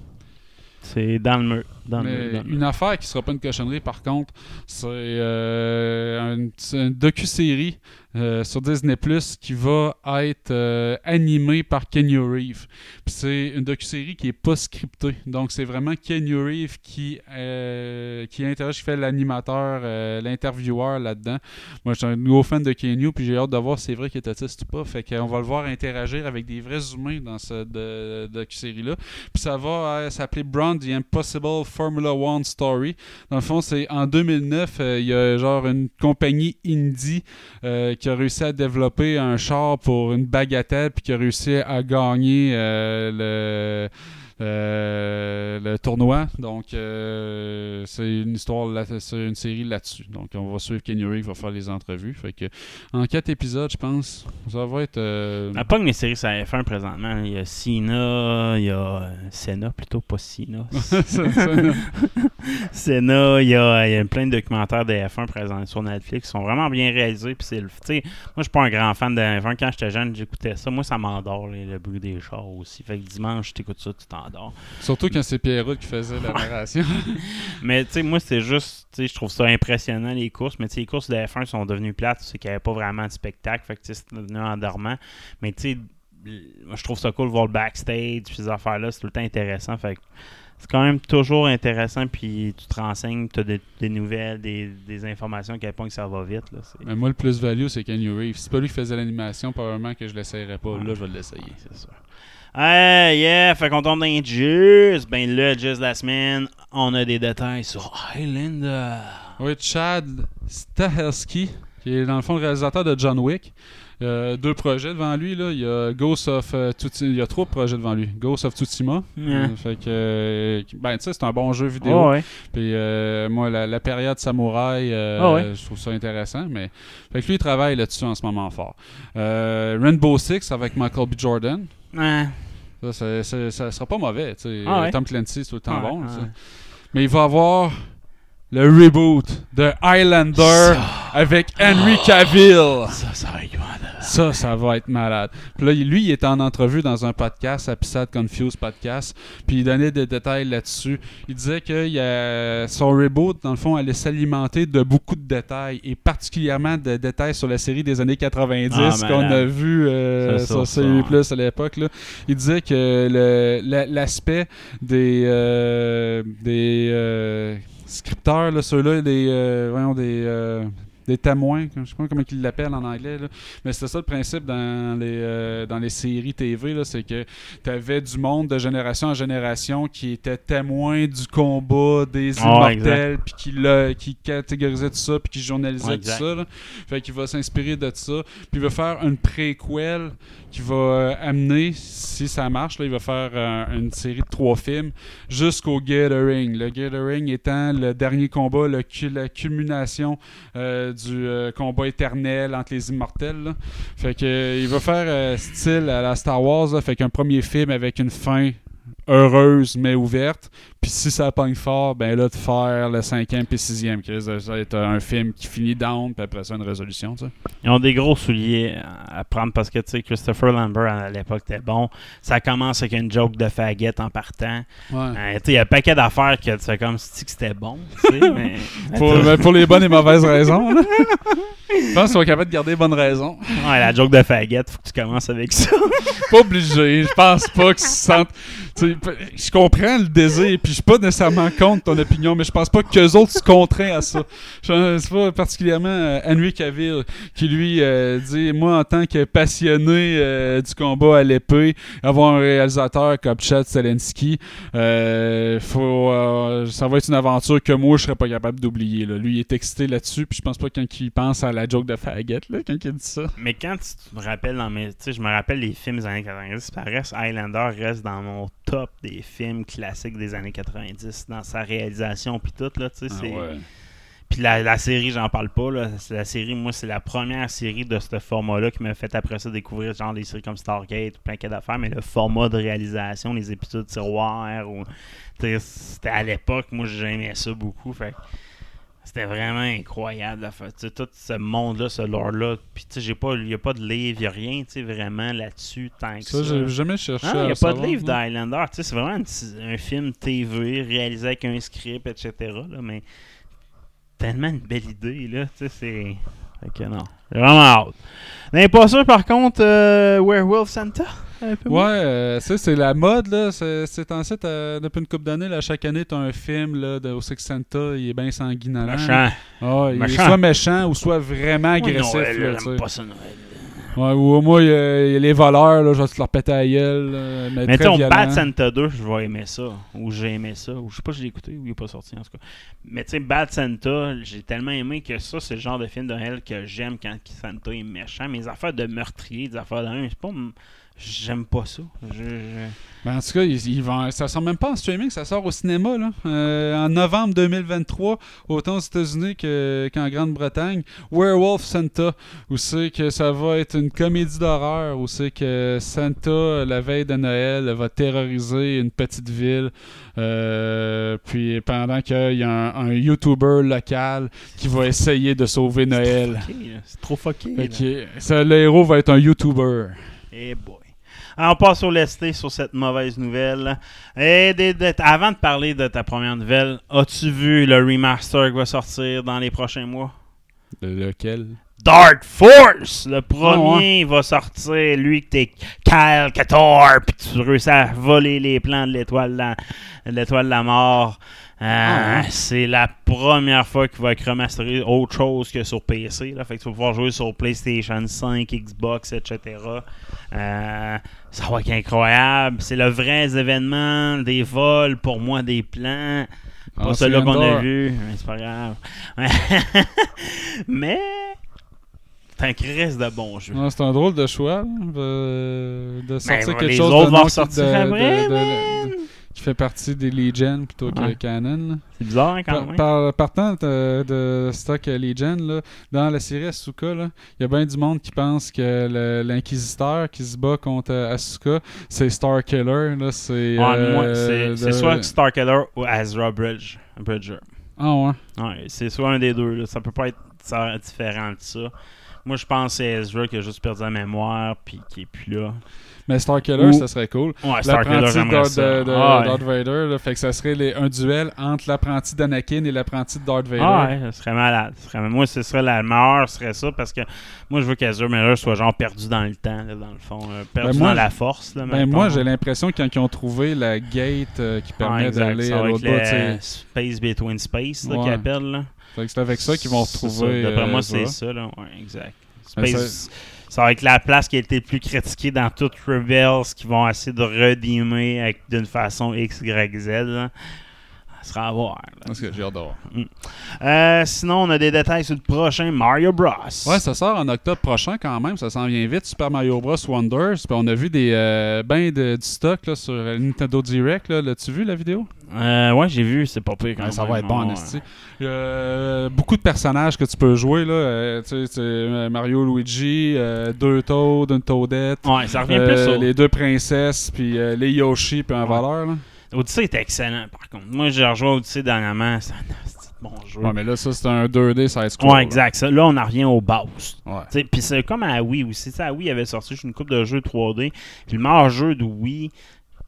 C'est dans le mur. Dans le Mais mur, dans le mur. une affaire qui sera pas une cochonnerie, par contre, c'est euh, une docu-série euh, sur Disney Plus qui va être euh, animée par Kenny Reeve. C'est une docu-série qui est pas scriptée. Donc c'est vraiment Kenny Reeve qui euh, qui qui fait l'animateur, euh, l'intervieweur là-dedans. Moi, je suis un gros fan de Kenny, puis j'ai hâte de voir si c'est vrai qu'il est autiste ou pas. Fait qu'on va le voir interagir avec des vrais humains dans cette docu-série-là. Puis ça va euh, s'appeler Brown The Impossible Formula One Story. Dans le fond, c'est en 2009, euh, il y a genre une compagnie indie euh, qui a réussi à développer un char pour une bagatelle puis qui a réussi à gagner euh, le le tournoi. Donc, euh, c'est une histoire, c'est une série là-dessus. Donc, on va suivre Kenny Reeve, va faire les entrevues. Fait que, en quatre épisodes, je pense, ça va être. euh, On pas que les séries sur la F1 présentement. Il y a Cena, il y a euh, Senna plutôt, pas ça- Senna, il y a, il y a plein de documentaires de F1 présents sur Netflix qui sont vraiment bien réalisés. Puis c'est le, tu moi, je suis pas un grand fan de F1. Quand j'étais jeune, j'écoutais ça. Moi, ça m'endort, le bruit des chars aussi. Fait que dimanche, t'écoutes ça, tu Surtout quand c'est Pierrot qui faisait la narration. Mais tu sais, moi, c'est juste, tu sais, je trouve ça impressionnant les courses. Mais tu sais, les courses de F1 sont devenues plates, c'est qu'il n'y avait pas vraiment de spectacle. Fait que tu sais, c'est devenu endormant. Mais tu sais, je trouve ça cool de voir le backstage, puis ces affaires-là, c'est tout le temps intéressant. Fait que c'est quand même toujours intéressant, puis tu te renseignes, tu as des, des nouvelles, des, des informations à quel point que ça va vite. Là, Mais moi, le plus-value, c'est Kenny Reeve. Si c'est pas lui qui faisait l'animation, probablement que je l'essayerais pas. Là, je vais l'essayer. c'est sûr. Hey, yeah, fait qu'on tombe dans les jus. Ben, jazz de la semaine, on a des détails sur Highlander. Oui, Chad Stahelski, qui est dans le fond le réalisateur de John Wick. Euh, deux projets devant lui. Là. Il y a Ghost of euh, Tsushima. Il y a trois projets devant lui. Ghost of Tsushima. Euh, fait que, euh, ben, tu sais, c'est un bon jeu vidéo. Ah ouais. Puis euh, moi, la, la période samouraï, Ah ouais. je trouve ça intéressant. Mais fait que lui, il travaille là-dessus en ce moment fort. Rainbow Six avec Michael B. Jordan. Ouais. Ça, ça, ça- ça sera pas mauvais. tu sais. Ah ouais? Tom Clancy, c'est tout le temps Ouais, bon. ouais. sais. Mais il va avoir le reboot de Highlander avec Henry Cavill. Ça, ça va être malade. Ça, ça va être malade. Puis là, lui, il était en entrevue dans un podcast, Episode Confused Podcast, puis il donnait des détails là-dessus. Il disait que il y a- son reboot, dans le fond, allait s'alimenter de beaucoup de détails, et particulièrement de détails sur la série des années 90 Ah, qu'on a vu euh, sur CU+, à l'époque. là. Il disait que l'aspect des, euh, des euh, scripteurs, là, ceux-là, des, euh, voyons, des, euh, des témoins, je sais pas comment ils l'appellent en anglais, là. mais c'était ça le principe dans les, euh, dans les séries TV, c'est que tu avais du monde de génération en génération qui était témoin du combat des Ah, immortels, puis qui, qui catégorisait tout ça, puis qui journalisait Ouais, tout ça. là. Fait qu'il va s'inspirer de ça, puis il va faire une préquel qui va euh, amener, si ça marche, là, il va faire euh, une série de trois films jusqu'au Gathering. Le Gathering étant le dernier combat, le la culmination euh, du euh, combat éternel entre les immortels. Fait que euh, il va faire euh, style à la Star Wars, là, fait qu'un premier film avec une fin heureuse mais ouverte. Puis si ça pogne fort, ben là de faire le cinquième puis sixième, Chris, ça va être un film qui finit down, puis après ça une résolution, tu sais. Ils ont des gros souliers à prendre parce que, tu sais, Christopher Lambert à l'époque était bon. Ça commence avec une joke de faguette en partant. Ouais. Euh, tu sais, il y a un paquet d'affaires que tu fais comme si que c'était bon, tu sais, mais... Pour, ben, pour les bonnes et mauvaises raisons. là. Je pense qu'ils sont capables de garder les bonnes raisons. Ouais, la joke de faguette, faut que tu commences avec ça. Pas obligé. Je pense pas sentent. tu sais, pe- Je comprends le désir, puis suis pas nécessairement contre ton opinion, mais je pense pas qu'eux autres se contraignent à ça. Je- C'est pas particulièrement euh, Henry Cavill qui lui euh, dit Moi, en tant que passionné euh, du combat à l'épée, avoir un réalisateur comme Chad Zelensky, faut, ça va être une aventure que moi, je serais pas capable d'oublier. Lui, il est excité là-dessus, puis je pense pas quand il pense à la joke de Faguette, là, quand il dit ça. Mais quand tu te rappelles dans mes. Je me rappelle les films des années 90, ça reste Highlander reste dans mon top des films classiques des années 90, dans sa réalisation puis tout, là, tu sais, c'est. Puis la, la série, j'en parle pas. Là. La série, moi, c'est la première série de ce format-là qui m'a fait après ça découvrir genre des séries comme Stargate, plein d'affaires, mais le format de réalisation, les épisodes tiroirs, ou, c'était à l'époque, moi j'aimais ça beaucoup. Fait c'était vraiment incroyable. la sais, tout ce monde-là, ce lore-là. Puis tu sais, j'ai pas, il n'y a pas de livre, il n'y a rien tu sais, vraiment là-dessus tant que ça. Ça, j'ai jamais cherché Ah, il n'y a pas de livre d'Highlander. Tu sais, c'est vraiment un, un film TV réalisé avec un script, etc. là, mais tellement une belle idée, là. Tu sais, c'est. Que non. J'ai Vraiment hâte. Mais pas sûr, par contre, euh, Werewolf Santa? Ouais, moins. euh, ça, c'est la mode, là. C'est en fait, euh, depuis une couple d'années, là, chaque année, t'as un film, là, de, au Six Santa, il est bien sanguinolent. Ah, il est Méchant. soit méchant ou soit vraiment agressif, Noël, là, j'aime sais. pas ça, Noël. Ouais, ou moi, il y, a il y a les voleurs, là, je vais te leur péter à la gueule, là, mais, Mais tu. Bad Santa 2, je vais aimer ça. Ou j'ai aimé ça. Ou je sais pas si j'ai écouté ou il est pas sorti en tout cas. Mais tu sais, Bad Santa, j'ai tellement aimé que ça, c'est le genre de film de Noël que j'aime quand Santa est méchant. Mes affaires de meurtrier, des affaires d'un, c'est pas. J'aime pas ça. Je, je- Ben, en tout cas, ils, ils vont, ça sort même pas en streaming, ça sort au cinéma. Là. Euh, en novembre 2023, autant aux États-Unis que- qu'en Grande-Bretagne. Werewolf Santa, où c'est que ça va être une comédie d'horreur, où c'est que Santa, la veille de Noël, va terroriser une petite ville. Euh, puis pendant qu'il y a un, un YouTuber local qui va essayer de sauver Noël. fucké, là. C'est trop fucké. Là. que, ça, le héros va être un YouTuber. Eh boy. Alors, on passe au lesté sur cette mauvaise nouvelle. Et des- des- avant de parler de ta première nouvelle, as-tu vu le remaster qui va sortir dans les prochains mois? Lequel? Dark Force! Le Ah, premier va sortir, lui que t'es Kyle Kator, puis tu réussis à voler les plans de l'étoile de la, de l'étoile de la mort. Euh, Ah, ouais. C'est la première fois qu'il va être remasterisé autre chose que sur PC. Là. Fait que tu vas pouvoir jouer sur PlayStation 5, Xbox, etc. Euh, ça va être incroyable. C'est le vrai événement des vols, pour moi, des plans. Pas Ah, celui-là qu'on a vu, mais c'est pas grave. mais. C'est un crise de bon jeu. Ouais, c'est un drôle de choix, de, de sortir Ben, quelque les chose autres de vont de- après, de- qui fait partie des Legion plutôt que Ouais. Canon. C'est bizarre hein, quand Par, même. par- partant de, de stock Legion, là, dans la série Asuka, il y a bien du monde qui pense que l'inquisiteur qui se bat contre Asuka, c'est Star Killer. Là, c'est, Ouais, moi, euh, c'est de- soit Starkiller ou Azra Bridge. Bridger. Ah ouais. Ouais, c'est soit un des deux. Là. Ça peut pas être différent de ça. Moi, je pense que c'est Ezra qui a juste perdu la mémoire puis qui est plus là. Mais Star Killer, Ou- ça serait cool. Ouais, Starkiller, L'apprenti de, de- Ah. Darth Vader, là, fait que ça serait les- un duel entre l'apprenti d'Anakin et l'apprenti de Darth Vader. Ah ouais, ça serait malade. Ça serait- moi, ce serait la meilleure, ce serait ça, parce que moi, je veux qu'Azure Miller soit genre perdu dans le temps, là, dans le fond. euh, perdu Ben, moi, dans la force. Là, Ben, moi, j'ai l'impression quand ils ont trouvé la gate euh, qui permet d'aller à l'autre bout, Space Between Space, qu'ils appellent. C'est avec ça qu'ils vont retrouver. D'après euh, moi, Ezra. c'est ça. Là. Ouais, exact. Ben, Space, ça va être la place qui a été plus critiquée dans toutes Rebels, qui vont essayer de redeemer avec- d'une façon X, Y, Z. Sera à voir. Parce que j'ai hâte de voir. Euh, sinon, on a des détails sur le prochain Mario Bros. Ouais, ça sort en octobre prochain quand même, ça s'en vient vite. Super Mario Bros. Wonders. Puis on a vu des euh, ben de, du stock là, sur Nintendo Direct. là. L'as-tu vu la vidéo? Euh, ouais, j'ai vu, c'est pas pire quand Ouais, ça même, va être bon, ouais. en esti. Il y a, euh, beaucoup de personnages que tu peux jouer. Là. Euh, tu sais, tu sais, euh, Mario Luigi, euh, deux Toads, une Toadette. Ouais, ça revient euh, plus les deux princesses, puis euh, les Yoshi, puis un Ouais. voleur. Là. Odyssey était excellent, par contre. Moi, j'ai rejoué Odyssey dernièrement, c'est un bon jeu. Ouais, mais là, ça, c'est un 2D side scroll. Ouais, exact. Ça, là, on en revient aux bases. Ouais. Puis c'est comme à Wii aussi. Tu sais, à Wii, il avait sorti une coupe de jeux 3D. Puis le meilleur jeu de Wii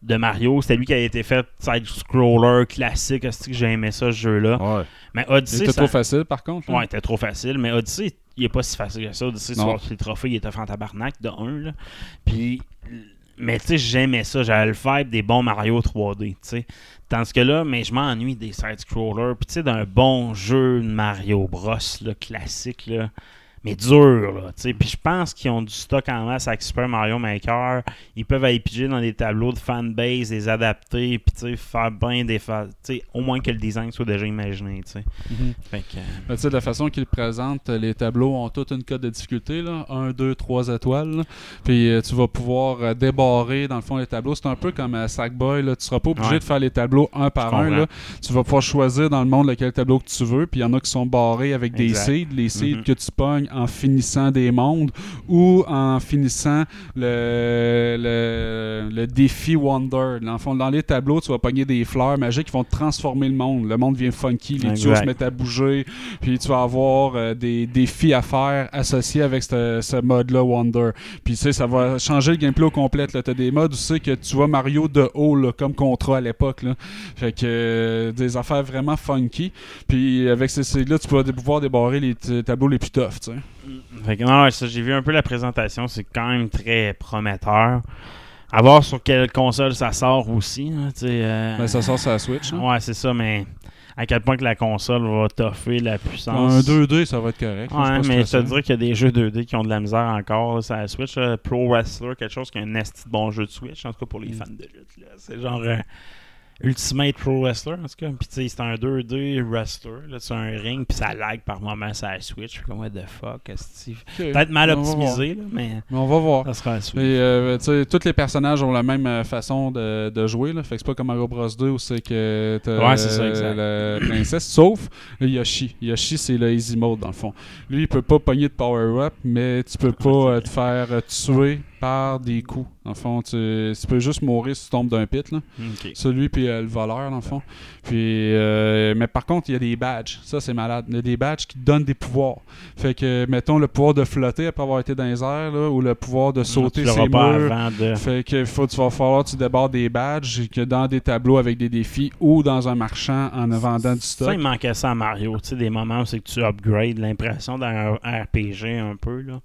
de Mario, c'était lui qui avait été fait side-scroller classique. Est-ce que j'ai aimé ça, ce jeu-là? Ouais. Mais Odyssey, était ça- trop facile, par contre. là. Ouais, c'était trop facile. Mais Odyssey, il est pas si facile que ça. Odyssey, sur les trophées, il était fait en tabarnak de 1. Là. Puis, mais tu sais, j'aimais ça. J'avais le vibe des bons Mario 3D. tu sais. Tandis que là, mais je m'ennuie des side-scrollers. Puis tu sais, d'un bon jeu de Mario Bros, là, classique, là. Mais dur, là. tu sais. Puis je pense qu'ils ont du stock en masse avec Super Mario Maker. Ils peuvent aller piger dans des tableaux de fanbase, les adapter, puis tu sais, faire bien des. fa- tu sais, au moins que le design soit déjà imaginé. tu sais. Mhm. Fait que. euh, Mais tu sais, de la façon qu'ils présentent, les tableaux ont toute une cote de difficulté, là. 1, 2, 3 étoiles. Puis euh, tu vas pouvoir euh, débarrer, dans le fond, les tableaux. C'est un peu comme à Sackboy, là. Tu seras pas obligé Ouais. de faire les tableaux un par un, là. Tu vas pouvoir choisir dans le monde lequel tableau que tu veux. Puis il y en a qui sont barrés avec des seeds. Les seeds Mhm. que tu pognes en finissant des mondes ou en finissant le, le, le défi Wonder. Dans le fond, dans les tableaux, tu vas pogner des fleurs magiques qui vont transformer le monde. Le monde devient funky, les tuyaux se mettent à bouger, puis tu vas avoir euh, des défis à faire associés avec ce, ce mode-là Wonder. Puis tu sais, ça va changer le gameplay au complet. Tu as des modes où c'est que tu vois Mario de haut, là, comme Contra à l'époque. là. Fait que euh, des affaires vraiment funky. Puis avec ces seeds-là, tu dé- pouvoir débarrer les tableaux les plus tough. tu sais. Fait que, non, ouais, ça, j'ai vu un peu la présentation, c'est quand même très prometteur. À voir sur quelle console ça sort aussi. euh, Ben, ça sort sur la Switch. hein. Ouais, c'est ça, mais à quel point que la console va toffer la puissance. Un 2D, ça va être correct. Ouais, mais je te dirais qu'il y a des jeux 2D qui ont de la misère encore là, sur la Switch. là. Pro Wrestler, quelque chose qui est un esti de bon jeu de Switch, en tout cas pour Mm. les fans de lutte. là. C'est genre euh, Ultimate Pro Wrestler, en tout cas. Puis tu sais, c'est un 2D wrestler, là, c'est un ring, puis ça lag par moment la Switch. Je comme, what the fuck, esti. Ok. Peut-être mal On optimisé, là, mais Mais on va voir. ça sera. Et, euh, tu sais, tous les personnages ont la même euh, façon de, de jouer. Là. Fait que c'est pas comme Mario Bros 2 où c'est que t'as Ouais, c'est ça, exact. la princesse. Sauf Yoshi. Yoshi, c'est le easy mode dans le fond. Lui, il peut pas pogner de power-up, mais tu peux pas euh, te faire tuer par des coups. Dans le fond, tu, tu peux juste mourir si tu tombes d'un pit. Là. Celui puis euh, le voleur, dans le fond. Puis, euh, mais par contre, il y a des badges. Ça, c'est malade. Il y a des badges qui donnent des pouvoirs. Fait que, mettons, le pouvoir de flotter après avoir été dans les airs, là, ou le pouvoir de sauter tu ses l'auras pas murs. avant de. Fait que faut, tu vas falloir que tu débordes des badges que dans des tableaux avec des défis ou dans un marchand en vendant du Ça, stock. il manquait ça à Mario. Tu sais, des moments où c'est que tu upgrades l'impression d'un RPG un peu, là.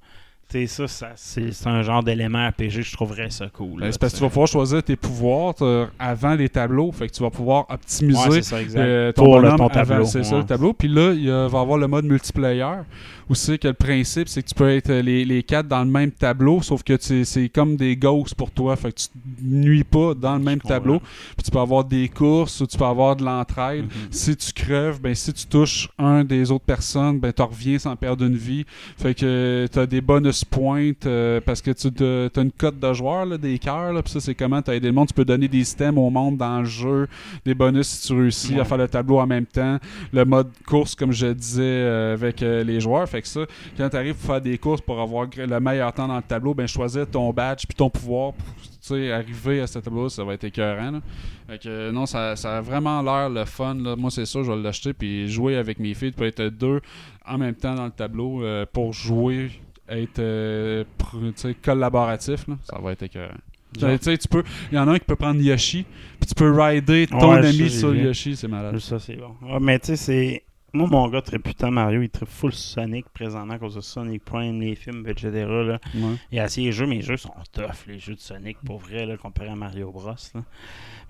Tu sais, ça, ça c'est un genre d'élément RPG, je trouverais ça cool. Ben, c'est parce que tu vas pouvoir choisir tes pouvoirs avant les tableaux. Fait que tu vas pouvoir optimiser Ouais, ça, euh, ton Pour ton tableau, C'est ça, le tableau. Puis là, il va y avoir le mode multiplayer. Où c'est que le principe, c'est que tu peux être euh, les, les quatre dans le même tableau, sauf que c'est comme des ghosts pour toi. Fait que tu nuis pas dans le même tableau. Puis tu peux avoir des courses ou tu peux avoir de l'entraide. Mhm. Si tu creves, ben si tu touches un des autres personnes, ben tu reviens sans perdre une vie. Fait que tu as des bonus points euh, parce que tu as une cote de joueurs, là, des cœurs. Puis ça, c'est comment tu as aidé le monde. Tu peux donner des systèmes au monde dans le jeu, des bonus si tu réussis à faire le tableau en même temps. Le mode course, comme je disais, euh, avec euh, les joueurs. Fait que ça, quand tu arrives pour faire des courses pour avoir le meilleur temps dans le tableau, ben choisir ton badge puis ton pouvoir pour arriver à ce tableau, ça va être écœurant. là. Fait que, euh, non, ça, ça a vraiment l'air le fun. là. Moi, c'est ça, je vais l'acheter. Puis jouer avec mes filles, tu peux être deux en même temps dans le tableau euh, pour jouer, être euh, collaboratif. là. Ça va être écœurant. Tu sais, tu sais, tu peux, il y en a un qui peut prendre Yoshi, puis tu peux rider ton Ouais, ami sur. Yoshi, c'est malade. Ça, c'est bon. Ouais, mais tu sais, c'est. Moi, mon gars très putain Mario, il tripe full Sonic présentement à cause de Sonic Prime, les films, etc. Là. Ouais. Il a essayé les jeux, mais les jeux sont tough, les jeux de Sonic, pour vrai, là, comparé à Mario Bros. Là.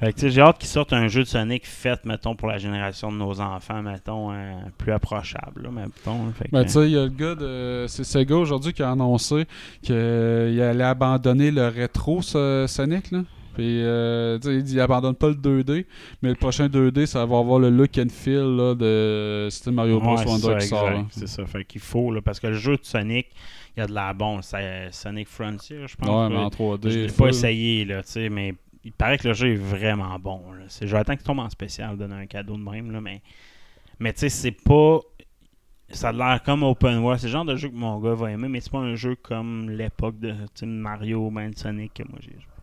Fait que, tu sais, j'ai hâte qu'ils sortent un jeu de Sonic fait, mettons, pour la génération de nos enfants, mettons, euh, plus approchable, là, mettons. Fait que, Ben, tu sais, il y a le gars de. C'est Sega aujourd'hui qui a annoncé qu'il allait abandonner le rétro ce- Sonic, là. Puis, euh, tu sais, il dit il abandonne pas le 2D, mais le prochain 2D, ça va avoir le look and feel là, de c'était Mario Bros. Ouais, c'est Wonder ça, qui sort. C'est ça. Fait qu'il faut, là, parce que le jeu de Sonic, il y a de la bon. C'est Sonic Frontier, je pense. Ouais, mais en 3D. Je l'ai full. pas essayé, là, tu sais, mais il paraît que le jeu est vraiment bon. J'attends qu'il tombe en spécial, donner un cadeau de même, là, mais, mais tu sais, c'est pas. Ça a l'air comme Open World. C'est le genre de jeu que mon gars va aimer, mais c'est pas un jeu comme l'époque de Mario, man, Sonic que moi j'ai joué.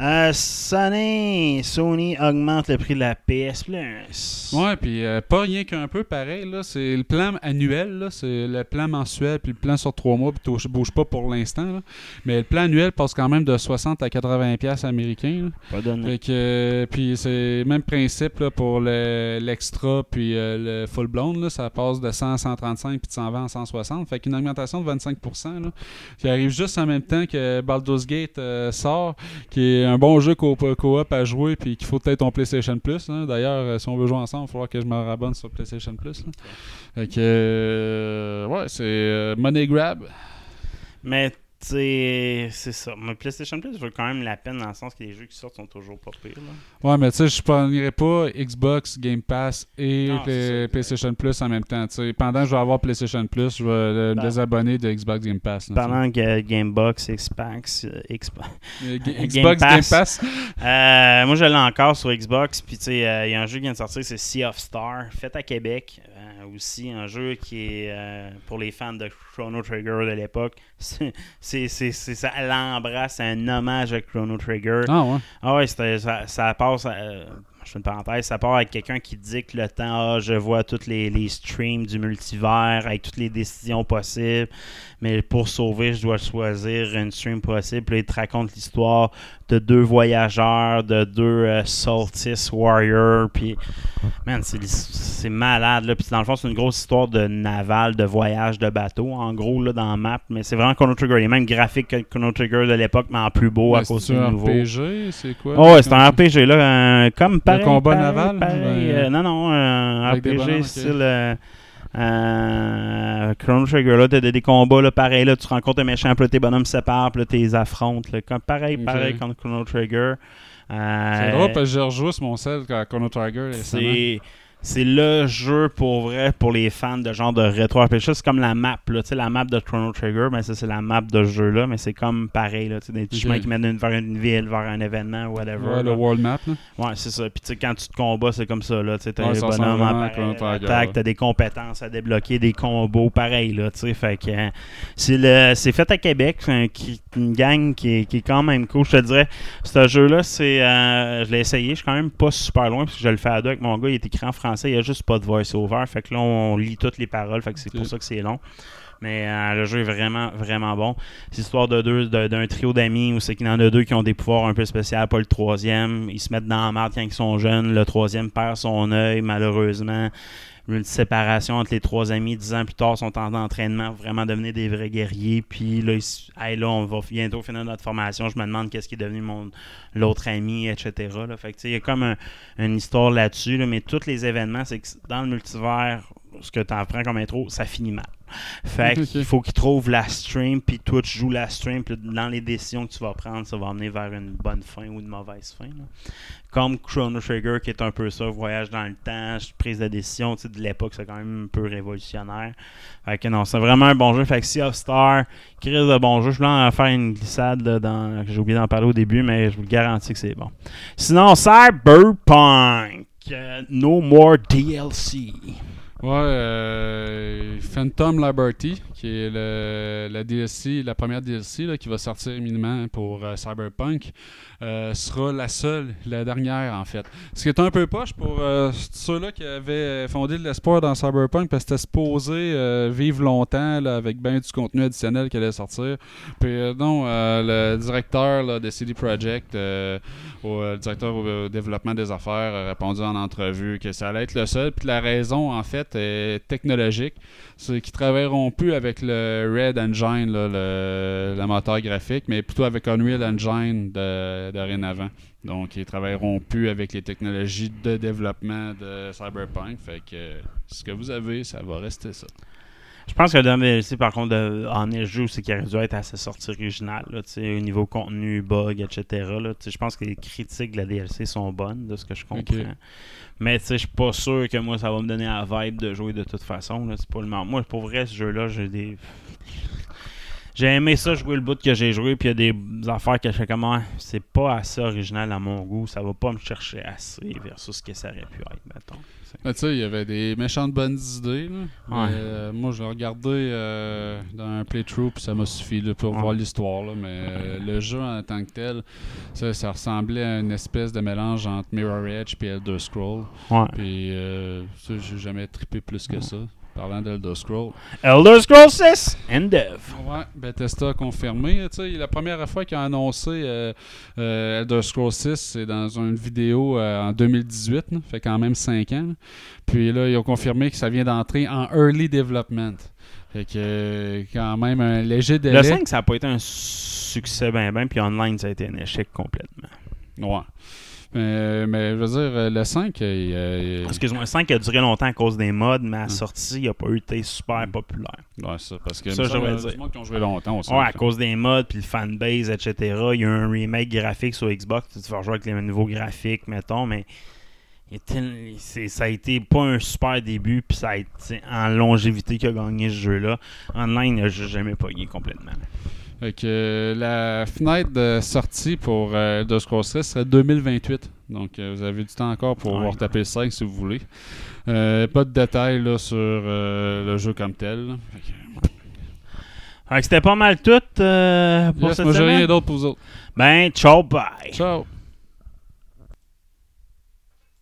Euh, Sony, Sony augmente le prix de la PS Plus. Ouais, puis euh, pas rien qu'un peu pareil, là. C'est le plan annuel, là. C'est le plan mensuel, puis le plan sur trois mois, puis tu bouge pas pour l'instant, là. Mais le plan annuel passe quand même de 60 à 80$ piastres américains. Pas donné. Fait que, euh, puis c'est le même principe là, pour le- l'extra puis euh, le full blown là, ça passe de 100 à 135 puis de 120 à 160 fait qu'une augmentation de 25% là, qui arrive juste en même temps que Baldur's Gate euh, sort qui est un bon jeu co- coop à jouer puis qu'il faut peut-être ton PlayStation Plus là. d'ailleurs euh, si on veut jouer ensemble il va falloir que je me rabonne sur PlayStation Plus fait euh, ouais c'est euh, money grab Mais c'est ça. Mais PlayStation Plus vaut quand même la peine dans le sens que les jeux qui sortent sont toujours pas pires. Là. Ouais, mais tu sais, je prendrais pas Xbox, Game Pass et Non, ça. PlayStation Plus en même temps. pendant que je vais avoir PlayStation Plus, je vais me Ben. désabonner de Xbox Game Pass. Pendant que Gamebox, Xbox, euh, Xbox. Euh, Ga- Game Xbox Game Pass. Euh, moi, je l'ai encore sur Xbox. Puis, tu sais, euh, il y a un jeu qui vient de sortir, c'est Sea of Star, fait à Québec. Aussi, un jeu qui est pour les fans de Chrono Trigger de l'époque. C'est, c'est, c'est, c'est- ça l'embrasse, c'est un hommage à Chrono Trigger. Ah ouais. Ah ouais, c'était- ça, ça passe. euh, je fais une parenthèse, ça part avec quelqu'un qui dicte le temps. Ah, je vois tous les, les streams du multivers avec toutes les décisions possibles. Mais pour sauver, je dois choisir une stream possible. Puis il te raconte l'histoire de deux voyageurs, de deux euh, Solstice Warriors. Puis, man, c'est, c'est malade. Là. Puis dans le fond, c'est une grosse histoire de navale, de voyage de bateau, en gros, là, dans la map. Mais c'est vraiment Chrono Trigger. Il est même graphique que Chrono Trigger de l'époque, mais en plus beau à cause c'est du un nouveau. RPG, c'est quoi? Oh, ouais, c'est un RPG là, un- comme pareil. combat naval, pareil, ben, euh, non, non, un RPG style euh, euh, Chrono Trigger. Là, t'as des, des combats là, pareil. Là, tu rencontres un méchant, puis là, tes bonhommes se séparent, puis là, les affrontes. là, comme, pareil, pareil comme Chrono Trigger. Euh, C'est drôle parce que j'ai rejoué sur mon sel quand Chrono Trigger récemment. C'est le jeu pour vrai pour les fans de genre de rétro RPG. C'est comme la map, là, la map de Chrono Trigger, mais ça c'est la map de ce jeu-là, mais c'est comme pareil, là, des petits chemins qui mènent vers une ville, vers un événement, whatever. Ouais, le. World Map. Là. Ouais, c'est ça. Puis quand tu te combats, c'est comme ça. Là. T'as Ouais, ressemble bonhommes en t'as des compétences à débloquer, des combos pareil. Là, fait que euh, c'est, le, c'est fait à Québec, un- qui- une gang qui est, qui est quand même cool. Je te dirais, ce jeu-là, c'est, euh, je l'ai essayé. Je suis quand même pas super loin parce que je le fais à deux avec mon gars. Il est écrit en français, il n'y a juste pas de voice-over. Fait que là, on lit toutes les paroles. Fait que c'est pour ça que c'est long. Mais euh, le jeu est vraiment, vraiment bon. C'est l'histoire de deux, de- d'un trio d'amis où c'est qu'il y en a deux qui ont des pouvoirs un peu spéciaux, pas le troisième. Ils se mettent dans la merde quand ils sont jeunes. Le troisième perd son œil, malheureusement. Une séparation entre les trois amis. Dix ans plus tard, sont en entraînement, vraiment devenir des vrais guerriers. Puis là, là on va bientôt finir notre formation. Je me demande qu'est-ce qui est devenu mon l'autre ami, etc. Là. Fait que, il y a comme un- une histoire là-dessus, là, mais tous les événements, c'est que dans le multivers, ce que tu apprends comme intro, ça finit mal. Fait qu'il faut qu'ils trouvent la stream, puis Twitch joue la stream, puis dans les décisions que tu vas prendre, ça va amener vers une bonne fin ou une mauvaise fin. là. Comme Chrono Trigger, qui est un peu ça, voyage dans le temps, prise de décision, tu sais, de l'époque, c'est quand même un peu révolutionnaire. Fait que non, c'est vraiment un bon jeu. Fait que Sea of Star, crise de bon jeu. Je voulais en faire une glissade, là, dans, que j'ai oublié d'en parler au début, mais je vous le garantis que c'est bon. Sinon, Cyberpunk, euh, No More DLC. Ouais, euh, Phantom Liberty, qui est la DLC, la première DLC qui va sortir imminemment pour euh, Cyberpunk, euh, sera la seule, la dernière en fait. Ce qui est un peu poche pour euh, ceux-là qui avaient fondé de l'espoir dans Cyberpunk, parce que c'était supposé euh, vivre longtemps là, avec bien du contenu additionnel qui allait sortir. Puis euh, non, euh, le directeur là, de CD Projekt, euh, euh, directeur au, développement des affaires, a répondu en entrevue que ça allait être le seul. Puis la raison, en fait, est technologique. C'est qu'ils travailleront plus avec le Red Engine, là, le, le moteur graphique, mais plutôt avec Unreal Engine dorénavant. Donc, ils travailleront plus avec les technologies de développement de Cyberpunk. Fait que euh, ce que vous avez, ça va rester ça. Je pense que le DLC, par contre, de, en jeu, c'est qu'il aurait dû être à sa sortie originale, là, au niveau contenu, bug, etc. là. Je pense que les critiques de la DLC sont bonnes, de ce que je comprends. Mais je suis pas sûr que moi, ça va me donner la vibe de jouer de toute façon. là. Pas le moment. Moi, pour vrai, ce jeu-là, j'ai des... J'ai aimé ça jouer le bout que j'ai joué, puis il y a des affaires que je fais comment c'est pas assez original à mon goût, ça va pas me chercher assez versus ce que ça aurait pu être, mettons. Ben, tu sais, il y avait des méchantes bonnes idées. là. Ouais. euh, moi, je l'ai regardé euh, dans un playthrough, puis ça m'a suffi là, pour Ouais. voir l'histoire. là. Mais euh, le jeu en tant que tel, ça, ça ressemblait à une espèce de mélange entre Mirror Edge et Elder Scroll. Ouais. Puis, euh, ça, j'ai jamais trippé plus que ça. Parlant d'Elder Scroll. Elder Scrolls 6 Endev. Ouais, Bethesda a confirmé. La première fois qu'ils ont annoncé euh, euh, Elder Scrolls 6, c'est dans une vidéo euh, en 2018, là, fait quand même 5 ans. là. Puis là, ils ont confirmé que ça vient d'entrer en early development. Fait que quand même un léger délai. Le 5, ça a pas été un succès ben ben, puis online, ça a été un échec complètement. Ouais. Mais, mais je veux dire, euh, le 5, il, euh, Excuse-moi, le 5 a duré longtemps à cause des mods, mais à la Hmm. sortie, il a pas eu été super populaire. ouais, ça, parce que Ça, euh, qui ont joué longtemps aussi. Ouais, à cause des mods, puis le fanbase, etc. Il y a eu un remake graphique sur Xbox. Tu vas jouer avec les nouveaux graphiques, mettons, mais c'est- ça a été pas un super début, puis ça a été en longévité qui a gagné ce jeu-là. Online, a juste jamais pogné complètement. Fait que euh, la fenêtre de sortie pour euh, Elder Scrolls 6 serait 2028. Donc euh, vous avez du temps encore pour Ouais. pouvoir taper le 5 si vous voulez. Euh, pas de détails là, sur le jeu comme tel. que, c'était pas mal tout pour yes, cette moi j'ai semaine. rien d'autre pour vous autres. Ben, ciao, bye! Ciao!